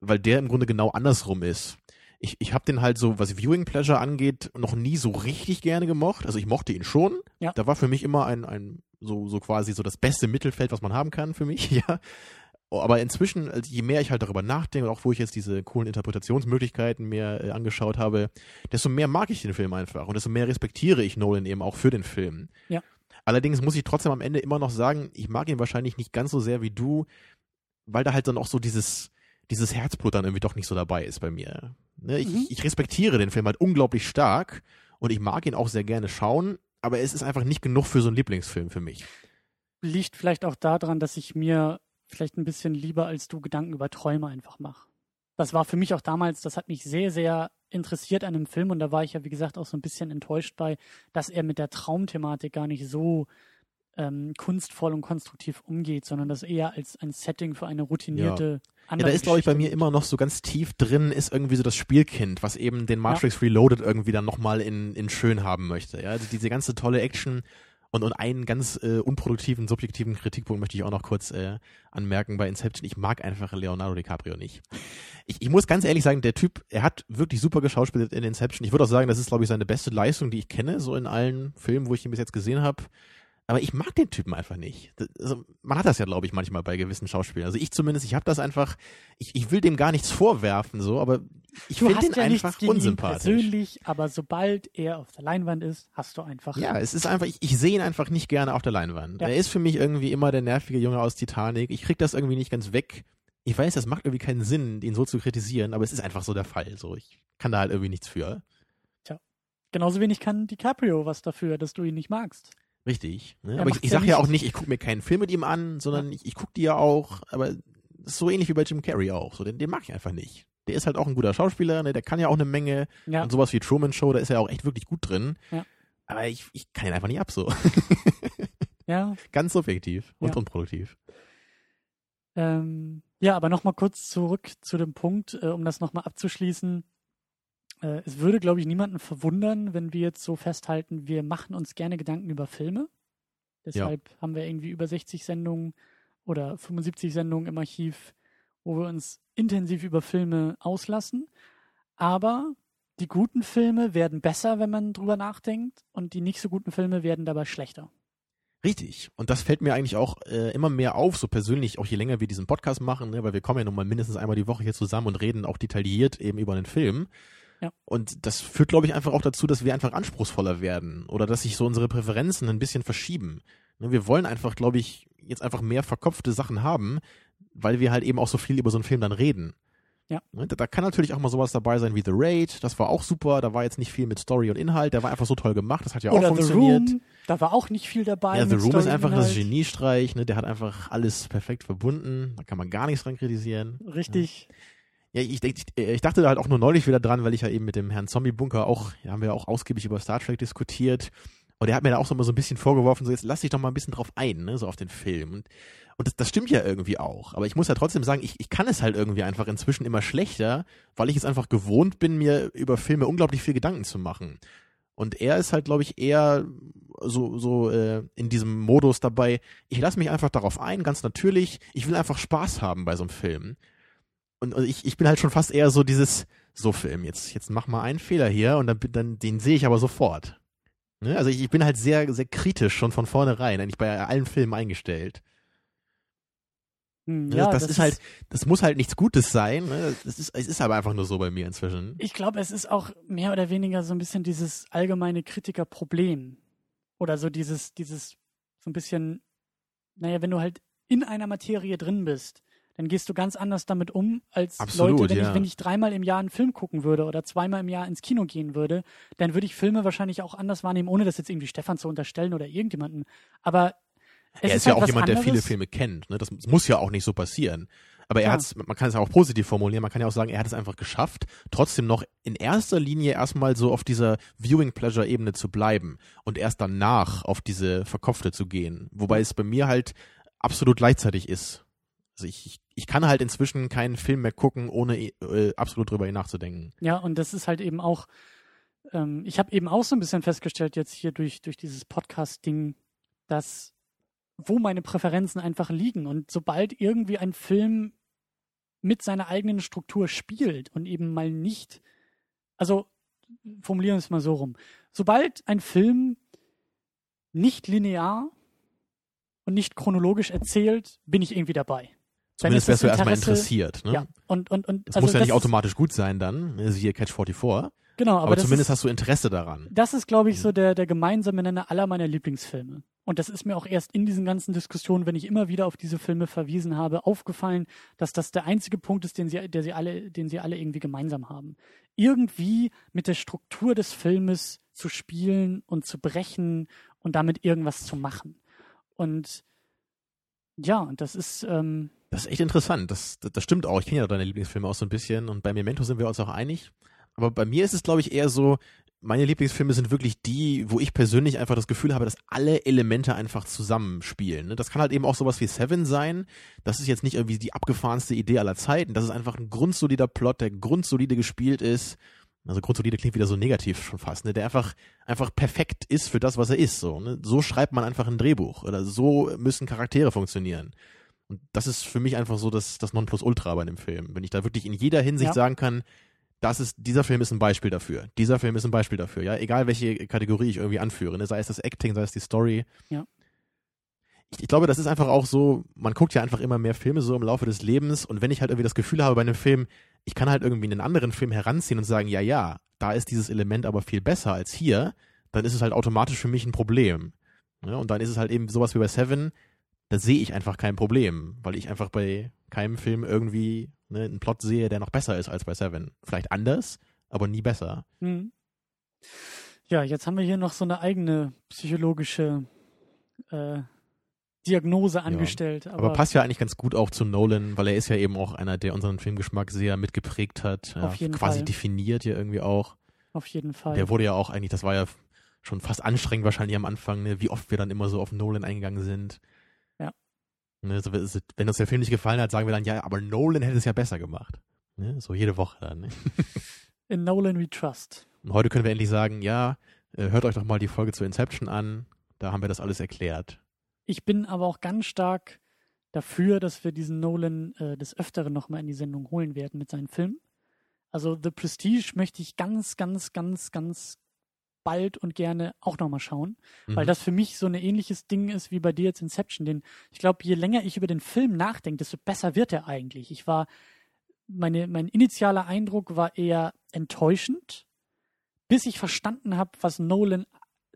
weil der im Grunde genau andersrum ist. Ich, ich habe den halt so, was Viewing Pleasure angeht, noch nie so richtig gerne gemocht. Also ich mochte ihn schon. Ja. Da war für mich immer ein, ein so, so quasi so das beste Mittelfeld, was man haben kann für mich, ja. Aber inzwischen, also je mehr ich halt darüber nachdenke und auch wo ich jetzt diese coolen Interpretationsmöglichkeiten mir äh, angeschaut habe, desto mehr mag ich den Film einfach und desto mehr respektiere ich Nolan eben auch für den Film. Ja. Allerdings muss ich trotzdem am Ende immer noch sagen, ich mag ihn wahrscheinlich nicht ganz so sehr wie du, weil da halt dann auch so dieses, dieses Herzblut dann irgendwie doch nicht so dabei ist bei mir. Ne? Ich, Mhm. ich respektiere den Film halt unglaublich stark und ich mag ihn auch sehr gerne schauen, aber es ist einfach nicht genug für so einen Lieblingsfilm für mich. liegt vielleicht auch daran, dass ich mir vielleicht ein bisschen lieber als du Gedanken über Träume einfach mache. Das war für mich auch damals, das hat mich sehr, sehr interessiert an dem Film und da war ich ja, wie gesagt, auch so ein bisschen enttäuscht bei, dass er mit der Traumthematik gar nicht so ähm, kunstvoll und konstruktiv umgeht, sondern das eher als ein Setting für eine routinierte Ja, andere da ist, glaube ich, bei mir immer noch so ganz tief drin, ist irgendwie so das Spielkind, was eben den Matrix Reloaded irgendwie dann nochmal in, in schön haben möchte. Ja, also diese ganze tolle Action und, und einen ganz äh, unproduktiven, subjektiven Kritikpunkt möchte ich auch noch kurz äh, anmerken bei Inception. Ich mag einfach Leonardo DiCaprio nicht. Ich, ich muss ganz ehrlich sagen, der Typ, er hat wirklich super geschauspielt in Inception. Ich würde auch sagen, das ist, glaube ich, seine beste Leistung, die ich kenne, so in allen Filmen, wo ich ihn bis jetzt gesehen habe. Aber ich mag den Typen einfach nicht. Das, also, man hat das ja, glaube ich, manchmal bei gewissen Schauspielern. Also ich zumindest, ich habe das einfach, ich, ich will dem gar nichts vorwerfen, so, aber ich finde den ja nichts einfach gegen ihn unsympathisch. persönlich, aber sobald er auf der Leinwand ist, hast du einfach Ja, es ist einfach, ich, ich sehe ihn einfach nicht gerne auf der Leinwand. Ja. Er ist für mich irgendwie immer der nervige Junge aus Titanic. Ich krieg das irgendwie nicht ganz weg. Ich weiß, das macht irgendwie keinen Sinn, ihn so zu kritisieren, aber es ist einfach so der Fall. So, ich kann da halt irgendwie nichts für. genauso wenig kann DiCaprio was dafür, dass du ihn nicht magst. Richtig. Ne? Er Aber ich, ich ja sage ja auch nicht, ich gucke mir keinen Film mit ihm an, sondern ich, ich gucke die ja auch, aber das ist so ähnlich wie bei Jim Carrey auch. So, den, den mag ich einfach nicht. Der ist halt auch ein guter Schauspieler, ne? der kann ja auch eine Menge. Ja, Und sowas wie Truman Show, da ist er auch echt wirklich gut drin. Ja. Aber ich, ich kann ihn einfach nicht ab so. ja. Ganz subjektiv und Ja. unproduktiv. Ähm, ja, aber nochmal kurz zurück zu dem Punkt, äh, um das nochmal abzuschließen. Äh, es würde, glaube ich, niemanden verwundern, wenn wir jetzt so festhalten, wir machen uns gerne Gedanken über Filme. Deshalb haben wir irgendwie über 60 Sendungen oder 75 Sendungen im Archiv, wo wir uns intensiv über Filme auslassen. Aber die guten Filme werden besser, wenn man drüber nachdenkt, und die nicht so guten Filme werden dabei schlechter. Richtig. Und das fällt mir eigentlich auch äh, immer mehr auf, so persönlich, auch je länger wir diesen Podcast machen, ne, weil wir kommen ja nun mal mindestens einmal die Woche hier zusammen und reden auch detailliert eben über einen Film. Ja. Und das führt, glaube ich, einfach auch dazu, dass wir einfach anspruchsvoller werden oder dass sich so unsere Präferenzen ein bisschen verschieben. Ne, wir wollen einfach, glaube ich, jetzt einfach mehr verkopfte Sachen haben, weil wir halt eben auch so viel über so einen Film dann reden. Ja. Ne, Da, kann natürlich auch mal sowas dabei sein wie The Raid, das war auch super, da war jetzt nicht viel mit Story und Inhalt, der war einfach so toll gemacht, das hat ja auch Oder The funktioniert. Room, da war auch nicht viel dabei. Ja, The Room ist Story einfach und das Inhalt. Geniestreich, ne? der hat einfach alles perfekt verbunden, da kann man gar nichts dran kritisieren. Richtig. Ja, ich, denk- ich, ich dachte da halt auch nur neulich wieder dran, weil ich ja eben mit dem Herrn Zombie-Bunker auch, ja, haben wir ja auch ausgiebig über Star Trek diskutiert. Und er hat mir da auch so mal so ein bisschen vorgeworfen, so jetzt lass dich doch mal ein bisschen drauf ein, ne, so auf den Film. Und, und das, das stimmt ja irgendwie auch. Aber ich muss ja trotzdem sagen, ich, ich kann es halt irgendwie einfach inzwischen immer schlechter, weil ich es einfach gewohnt bin, mir über Filme unglaublich viel Gedanken zu machen. Und er ist halt, glaube ich, eher so, so äh, in diesem Modus dabei, ich lasse mich einfach darauf ein, ganz natürlich. Ich will einfach Spaß haben bei so einem Film. Und, und ich, ich bin halt schon fast eher so dieses, so Film, jetzt, jetzt mach mal einen Fehler hier und dann, dann den sehe ich aber sofort. Ne? Also ich, ich bin halt sehr, sehr kritisch schon von vornherein, eigentlich bei allen Filmen eingestellt. Hm, Ne? ja, das, ist halt, das muss halt nichts Gutes sein. Ne? Das ist, es ist aber einfach nur so bei mir inzwischen. Ich glaube, es ist auch mehr oder weniger so ein bisschen dieses allgemeine Kritikerproblem. Oder so dieses, dieses, so ein bisschen, naja, wenn du halt in einer Materie drin bist, dann gehst du ganz anders damit um, als Absolut, Leute, wenn, ja. ich, wenn ich dreimal im Jahr einen Film gucken würde oder zweimal im Jahr ins Kino gehen würde, dann würde ich Filme wahrscheinlich auch anders wahrnehmen, ohne das jetzt irgendwie Stefan zu unterstellen oder irgendjemanden. Aber es er ist, halt ja auch was jemand, der viele anderes. Filme kennt. Ne? Das muss ja auch nicht so passieren. Aber er Klar. hat's, man kann es auch positiv formulieren, man kann ja auch sagen, er hat es einfach geschafft, trotzdem noch in erster Linie erstmal so auf dieser Viewing-Pleasure-Ebene zu bleiben und erst danach auf diese verkopfte zu gehen. Wobei es bei mir halt absolut gleichzeitig ist. Also ich, ich, ich kann halt inzwischen keinen Film mehr gucken, ohne äh, absolut drüber nachzudenken. Ja, und das ist halt eben auch, ähm, ich habe eben auch so ein bisschen festgestellt, jetzt hier durch, durch dieses Podcast-Ding, dass wo meine Präferenzen einfach liegen. Und sobald irgendwie ein Film mit seiner eigenen Struktur spielt und eben mal nicht, also formulieren wir es mal so rum, sobald ein Film nicht linear und nicht chronologisch erzählt, bin ich irgendwie dabei. Zumindest das wärst du erstmal interessiert. Ne? Ja, und, und, und Das also muss ja nicht ist- automatisch gut sein dann, ne? siehe Catch 44, Genau, aber, aber, das zumindest ist, hast du Interesse daran. das ist, glaube ich, so der, der gemeinsame Nenner aller meiner Lieblingsfilme. Und das ist mir auch erst in diesen ganzen Diskussionen, wenn ich immer wieder auf diese Filme verwiesen habe, aufgefallen, dass das der einzige Punkt ist, den sie, der sie alle, den sie alle irgendwie gemeinsam haben. Irgendwie mit der Struktur des Filmes zu spielen und zu brechen und damit irgendwas zu machen. Und ja, und das ist, ähm, Das ist echt interessant. Das, das, das stimmt auch. Ich kenne ja deine Lieblingsfilme auch so ein bisschen und bei Memento sind wir uns auch einig. Aber bei mir ist es, glaube ich, eher so, meine Lieblingsfilme sind wirklich die, wo ich persönlich einfach das Gefühl habe, dass alle Elemente einfach zusammenspielen. ne? Das kann halt eben auch sowas wie Seven sein. Das ist jetzt nicht irgendwie die abgefahrenste Idee aller Zeiten. Das ist einfach ein grundsolider Plot, der grundsolide gespielt ist. Also grundsolide klingt wieder so negativ schon fast, ne? Der einfach, einfach perfekt ist für das, was er ist. So, ne? so schreibt man einfach ein Drehbuch. Oder so müssen Charaktere funktionieren. Und das ist für mich einfach so das, das Nonplusultra bei dem Film. Wenn ich da wirklich in jeder Hinsicht Ja. sagen kann, das ist, dieser Film ist ein Beispiel dafür. Dieser Film ist ein Beispiel dafür, ja. Egal welche Kategorie ich irgendwie anführe, ne? sei es das Acting, sei es die Story. Ja. Ich, ich glaube, das ist einfach auch so, man guckt ja einfach immer mehr Filme so im Laufe des Lebens und wenn ich halt irgendwie das Gefühl habe bei einem Film, ich kann halt irgendwie einen anderen Film heranziehen und sagen, ja, ja, da ist dieses Element aber viel besser als hier, dann ist es halt automatisch für mich ein Problem. Ja, und dann ist es halt eben sowas wie bei Seven, da sehe ich einfach kein Problem, weil ich einfach bei keinem Film irgendwie ne, einen Plot sehe, der noch besser ist als bei Seven. Vielleicht anders, aber nie besser. hm. ja, jetzt haben wir hier noch so eine eigene psychologische äh, Diagnose angestellt. Aber, Aber passt ja eigentlich ganz gut auch zu Nolan, weil er ist ja eben auch einer, der unseren Filmgeschmack sehr mitgeprägt hat, ja, quasi Fall. definiert ja irgendwie auch. auf jeden Fall. Der wurde ja auch eigentlich, das war ja schon fast anstrengend wahrscheinlich am Anfang, ne, wie oft wir dann immer so auf Nolan eingegangen sind. Ja. Ne, so, wenn uns der Film nicht gefallen hat, sagen wir dann, ja, aber Nolan hätte es ja besser gemacht. Ne, so jede Woche dann. Ne? In Nolan We Trust. Und heute können wir endlich sagen, ja, äh, hört euch doch mal die Folge zu Inception an, da haben wir das alles erklärt. Ich bin aber auch ganz stark dafür, dass wir diesen Nolan äh, des Öfteren nochmal in die Sendung holen werden mit seinen Filmen. Also The Prestige möchte ich ganz, ganz, ganz, ganz bald und gerne auch nochmal schauen, weil Mhm. das für mich so ein ähnliches Ding ist wie bei dir jetzt Inception. Den, ich glaube, je länger ich über den Film nachdenke, desto besser wird er eigentlich. Ich war meine, mein initialer Eindruck war eher enttäuschend, bis ich verstanden habe, was Nolan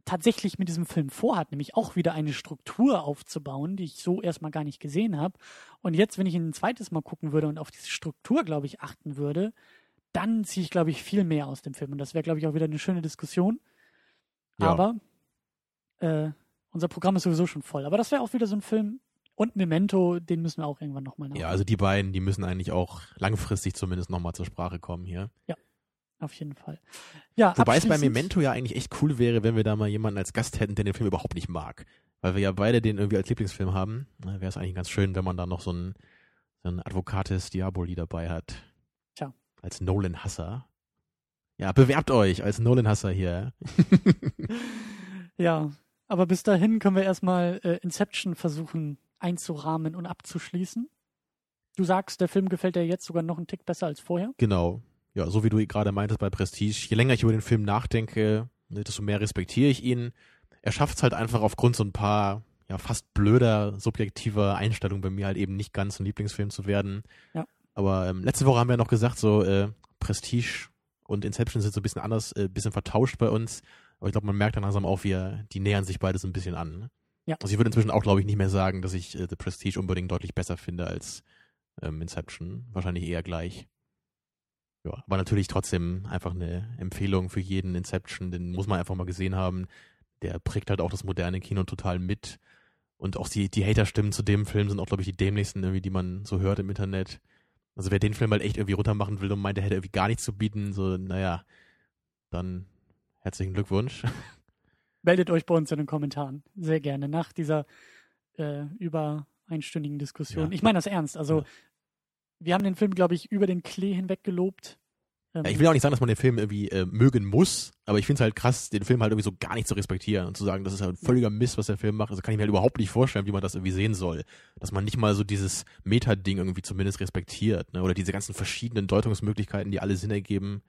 tatsächlich mit diesem Film vorhat, nämlich auch wieder eine Struktur aufzubauen, die ich so erstmal gar nicht gesehen habe. Und jetzt, wenn ich ihn ein zweites Mal gucken würde und auf diese Struktur, glaube ich, achten würde, dann ziehe ich, glaube ich, viel mehr aus dem Film. Und das wäre, glaube ich, auch wieder eine schöne Diskussion. Ja. Aber äh, unser Programm ist sowieso schon voll. Aber das wäre auch wieder so ein Film. Und Memento, den müssen wir auch irgendwann nochmal nachholen. Ja, also die beiden, die müssen eigentlich auch langfristig zumindest nochmal zur Sprache kommen hier. Ja, auf jeden Fall. Ja, Wobei es bei Memento ja eigentlich echt cool wäre, wenn wir da mal jemanden als Gast hätten, der den Film überhaupt nicht mag. Weil wir ja beide den irgendwie als Lieblingsfilm haben. Wäre es eigentlich ganz schön, wenn man da noch so einen, so einen Advocates Diaboli dabei hat. Tja. Als Nolan-Hasser. Ja, bewerbt euch als Nolan-Hasser hier. ja, aber bis dahin können wir erstmal äh, Inception versuchen einzurahmen und abzuschließen. Du sagst, der Film gefällt dir jetzt sogar noch einen Tick besser als vorher? Genau. Ja, so wie du gerade meintest bei Prestige. Je länger ich über den Film nachdenke, ne, desto mehr respektiere ich ihn. Er schafft es halt einfach aufgrund so ein paar ja fast blöder subjektiver Einstellungen bei mir halt eben nicht ganz ein Lieblingsfilm zu werden. Ja. Aber ähm, letzte Woche haben wir noch gesagt, so äh, Prestige und Inception sind so ein bisschen anders, äh, bisschen vertauscht bei uns. Aber ich glaube, man merkt dann langsam auch, wie die nähern sich beide so ein bisschen an. Ne? Ja. Also ich würde inzwischen auch, glaube ich, nicht mehr sagen, dass ich äh, The Prestige unbedingt deutlich besser finde als ähm, Inception. Wahrscheinlich eher gleich. Ja, aber natürlich trotzdem einfach eine Empfehlung für jeden Inception, den muss man einfach mal gesehen haben. Der prägt halt auch das moderne Kino total mit. Und auch die, die Hater-Stimmen zu dem Film sind auch, glaube ich, die dämlichsten irgendwie, die man so hört im Internet. Also wer den Film halt echt irgendwie runtermachen will und meint, er hätte irgendwie gar nichts zu bieten, so, naja, dann herzlichen Glückwunsch. Meldet euch bei uns in den Kommentaren. Sehr gerne. Nach dieser äh, über einstündigen Diskussion. Ja. Ich meine das ernst. Also, ja. wir haben den Film, glaube ich, über den Klee hinweg gelobt. Ähm, ja, ich will auch nicht sagen, dass man den Film irgendwie äh, mögen muss, aber ich finde es halt krass, den Film halt irgendwie so gar nicht zu respektieren und zu sagen, das ist halt ein völliger Mist, was der Film macht. Also kann ich mir halt überhaupt nicht vorstellen, wie man das irgendwie sehen soll. Dass man nicht mal so dieses Meta-Ding irgendwie zumindest respektiert, ne? Oder diese ganzen verschiedenen Deutungsmöglichkeiten, die alle Sinn ergeben.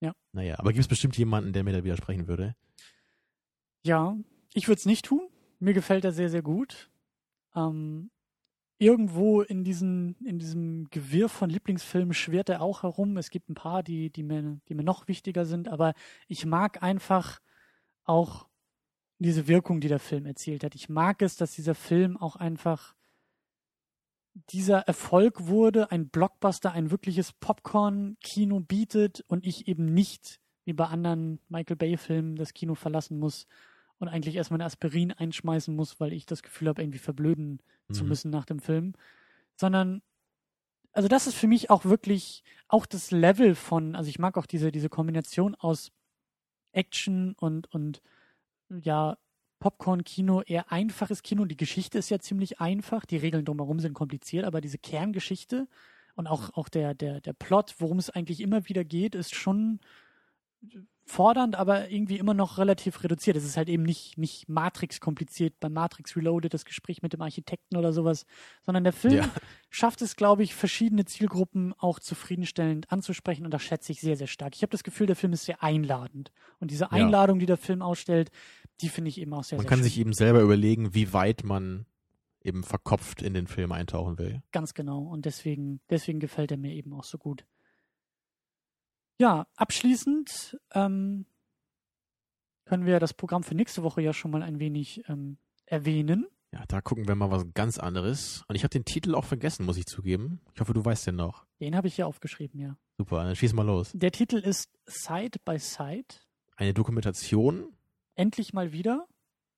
Ja. Naja, aber gibt es bestimmt jemanden, der mir da widersprechen würde? Ja, ich würde es nicht tun. Mir gefällt er sehr, sehr gut. Ähm, irgendwo in, diesen, in diesem Gewirr von Lieblingsfilmen schwirrt er auch herum. Es gibt ein paar, die, die, mir, die mir noch wichtiger sind, aber ich mag einfach auch diese Wirkung, die der Film erzielt hat. Ich mag es, dass dieser Film auch einfach dieser Erfolg wurde, ein Blockbuster, ein wirkliches Popcorn-Kino bietet und ich eben nicht wie bei anderen Michael Bay-Filmen das Kino verlassen muss und eigentlich erstmal ein Aspirin einschmeißen muss, weil ich das Gefühl habe, irgendwie verblöden mhm. zu müssen nach dem Film. Sondern, also das ist für mich auch wirklich auch das Level von, also ich mag auch diese, diese Kombination aus Action und, und ja, Popcorn-Kino, eher einfaches Kino. Die Geschichte ist ja ziemlich einfach, die Regeln drumherum sind kompliziert, aber diese Kerngeschichte und auch, auch der, der, der Plot, worum es eigentlich immer wieder geht, ist schon fordernd, aber irgendwie immer noch relativ reduziert. Es ist halt eben nicht, nicht Matrix kompliziert, bei Matrix Reloaded das Gespräch mit dem Architekten oder sowas, sondern der Film ja. schafft es, glaube ich, verschiedene Zielgruppen auch zufriedenstellend anzusprechen und das schätze ich sehr, sehr stark. Ich habe das Gefühl, der Film ist sehr einladend und diese Einladung, ja. die der Film ausstellt, die finde ich eben auch sehr, man sehr kann schön. sich eben selber überlegen, wie weit man eben verkopft in den Film eintauchen will. Ganz genau und deswegen, deswegen gefällt er mir eben auch so gut. Ja, abschließend ähm, können wir das Programm für nächste Woche ja schon mal ein wenig ähm, erwähnen. Ja, da gucken wir mal was ganz anderes. Und ich habe den Titel auch vergessen, muss ich zugeben. Ich hoffe, du weißt den noch. Den habe ich hier aufgeschrieben, ja. Super, dann schieß mal los. Der Titel ist Side by Side. Eine Dokumentation. Endlich mal wieder.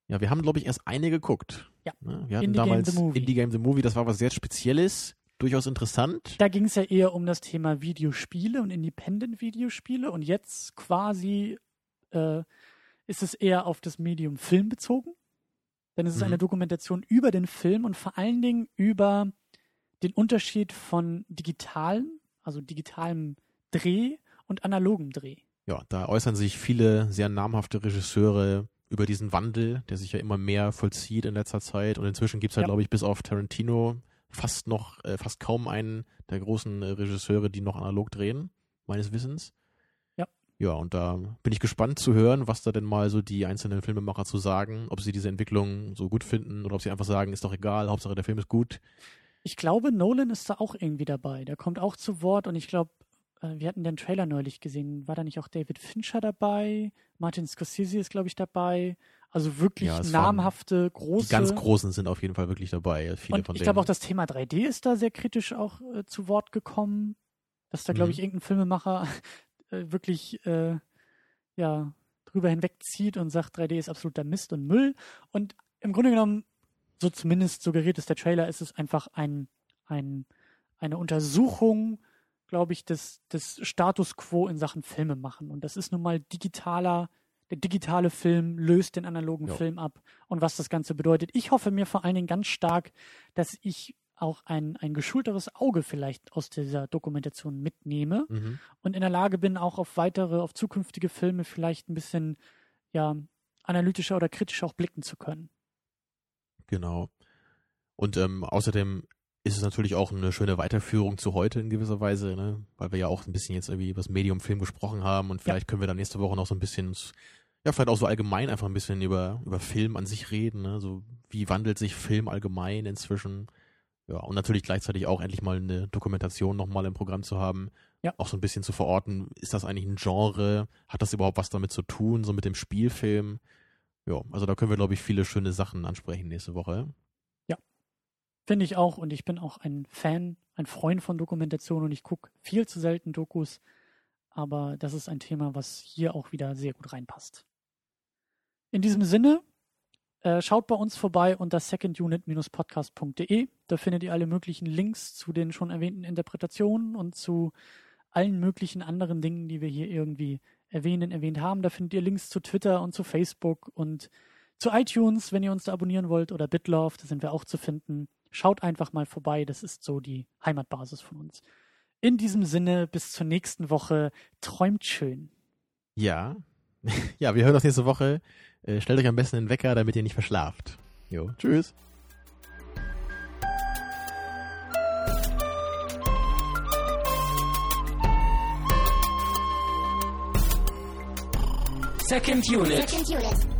Ja, wir haben, glaube ich, erst eine geguckt. Ja. Ne? Wir hatten Indie damals Game the Movie. Indie Game the Movie, das war was sehr Spezielles durchaus interessant. Da ging es ja eher um das Thema Videospiele und Independent-Videospiele und jetzt quasi äh, ist es eher auf das Medium Film bezogen. Denn es ist mhm. eine Dokumentation über den Film und vor allen Dingen über den Unterschied von digitalen, also digitalem Dreh und analogem Dreh. Ja, da äußern sich viele sehr namhafte Regisseure über diesen Wandel, der sich ja immer mehr vollzieht in letzter Zeit. Und inzwischen gibt es halt, ja. glaube ich, bis auf Tarantino fast noch, äh, fast kaum einen der großen äh, Regisseure, die noch analog drehen, meines Wissens. Ja. Ja, und da bin ich gespannt zu hören, was da denn mal so die einzelnen Filmemacher zu sagen, ob sie diese Entwicklung so gut finden oder ob sie einfach sagen, ist doch egal, Hauptsache der Film ist gut. Ich glaube, Nolan ist da auch irgendwie dabei. Der kommt auch zu Wort und ich glaube, äh, wir hatten den Trailer neulich gesehen. War da nicht auch David Fincher dabei? Martin Scorsese ist, glaube ich, dabei. Also wirklich Ja, namhafte, große. Die ganz Großen sind auf jeden Fall wirklich dabei. Viele und von ich glaube auch das Thema 3D ist da sehr kritisch auch äh, zu Wort gekommen. Dass da, glaube Mhm. ich, irgendein Filmemacher äh, wirklich äh, ja, drüber hinwegzieht und sagt, 3D ist absoluter Mist und Müll. Und im Grunde genommen, so zumindest suggeriert es der Trailer, ist es einfach ein, ein, eine Untersuchung, glaube ich, des, des Status quo in Sachen Filme machen. Und das ist nun mal digitaler, der digitale Film löst den analogen Ja. Film ab und was das Ganze bedeutet. Ich hoffe mir vor allen Dingen ganz stark, dass ich auch ein, ein geschulteres Auge vielleicht aus dieser Dokumentation mitnehme Mhm. und in der Lage bin, auch auf weitere, auf zukünftige Filme vielleicht ein bisschen ja, analytischer oder kritischer auch blicken zu können. Genau. Und ähm, außerdem ist es natürlich auch eine schöne Weiterführung zu heute in gewisser Weise, ne? weil wir ja auch ein bisschen jetzt irgendwie über das Medium Film gesprochen haben und vielleicht können wir dann nächste Woche noch so ein bisschen, ja, vielleicht auch so allgemein einfach ein bisschen über, über Film an sich reden, ne? so wie wandelt sich Film allgemein inzwischen. Ja, und natürlich gleichzeitig auch endlich mal eine Dokumentation nochmal im Programm zu haben. Ja. Auch so ein bisschen zu verorten, ist das eigentlich ein Genre? Hat das überhaupt was damit zu tun, so mit dem Spielfilm? Ja, also da können wir, glaube ich, viele schöne Sachen ansprechen nächste Woche. Finde ich auch und ich bin auch ein Fan, ein Freund von Dokumentation und ich gucke viel zu selten Dokus, aber das ist ein Thema, was hier auch wieder sehr gut reinpasst. In diesem Sinne, äh, schaut bei uns vorbei unter secondunit-podcast.de. Da findet ihr alle möglichen Links zu den schon erwähnten Interpretationen und zu allen möglichen anderen Dingen, die wir hier irgendwie erwähnen, erwähnt haben. Da findet ihr Links zu Twitter und zu Facebook und zu iTunes, wenn ihr uns da abonnieren wollt, oder Bitlove, da sind wir auch zu finden. Schaut einfach mal vorbei, das ist so die Heimatbasis von uns. In diesem Sinne, bis zur nächsten Woche. Träumt schön. Ja. ja, wir hören uns nächste Woche. Äh, stellt euch am besten einen Wecker, damit ihr nicht verschlaft. Jo, tschüss. Second Unit. Second unit.